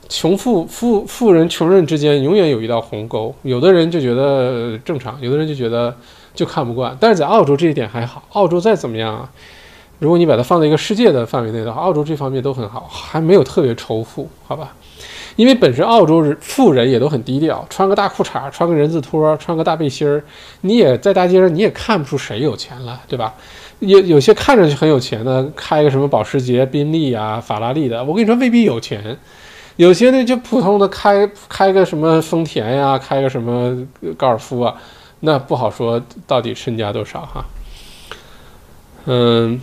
穷富、富富人、穷人之间永远有一道鸿沟。有的人就觉得正常，有的人就觉得就看不惯。但是在澳洲这一点还好，澳洲再怎么样啊，如果你把它放在一个世界的范围内的话，澳洲这方面都很好，还没有特别仇富，好吧？因为本身澳洲人富人也都很低调，穿个大裤衩，穿个人字拖，穿个大背心儿，你也在大街上你也看不出谁有钱了，对吧？有有些看上去很有钱的，开个什么保时捷、宾利啊、法拉利的，我跟你说未必有钱。有些呢就普通的开开个什么丰田呀，开个什么高尔夫啊，那不好说到底身家多少哈。嗯，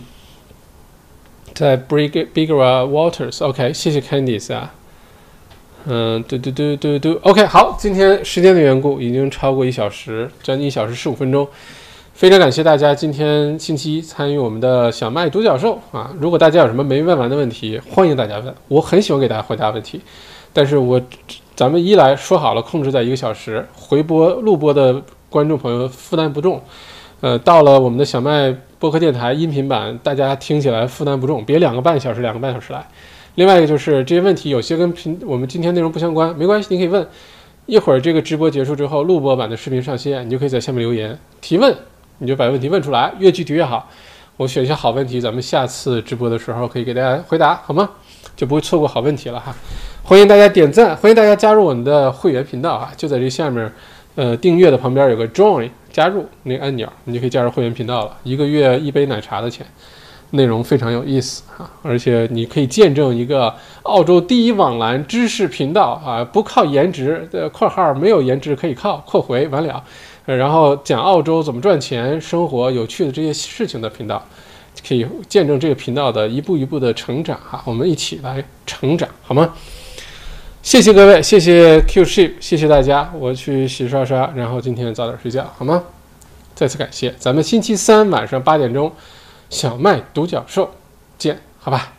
在 Brig Bigra Waters，OK，谢谢 Candice 啊。嗯，嘟嘟嘟嘟嘟，OK，好，今天时间的缘故，已经超过一小时，将近一小时十五分钟，非常感谢大家今天星期一参与我们的小麦独角兽啊！如果大家有什么没问完的问题，欢迎大家问，我很喜欢给大家回答问题，但是我咱们一来说好了控制在一个小时，回播录播的观众朋友负担不重，呃，到了我们的小麦播客电台音频版，大家听起来负担不重，别两个半小时两个半小时来。另外一个就是这些问题有些跟频我们今天内容不相关，没关系，你可以问。一会儿这个直播结束之后，录播版的视频上线，你就可以在下面留言提问，你就把问题问出来，越具体越好。我选一些好问题，咱们下次直播的时候可以给大家回答，好吗？就不会错过好问题了哈。欢迎大家点赞，欢迎大家加入我们的会员频道啊，就在这下面，呃，订阅的旁边有个 Join 加入那个按钮，你就可以加入会员频道了，一个月一杯奶茶的钱。内容非常有意思啊，而且你可以见证一个澳洲第一网蓝知识频道啊，不靠颜值的（括号没有颜值可以靠）（括回完了），然后讲澳洲怎么赚钱、生活有趣的这些事情的频道，可以见证这个频道的一步一步的成长哈，我们一起来成长好吗？谢谢各位，谢谢 Q Ship，谢谢大家，我去洗刷刷，然后今天早点睡觉好吗？再次感谢，咱们星期三晚上八点钟。小麦独角兽，见，好吧。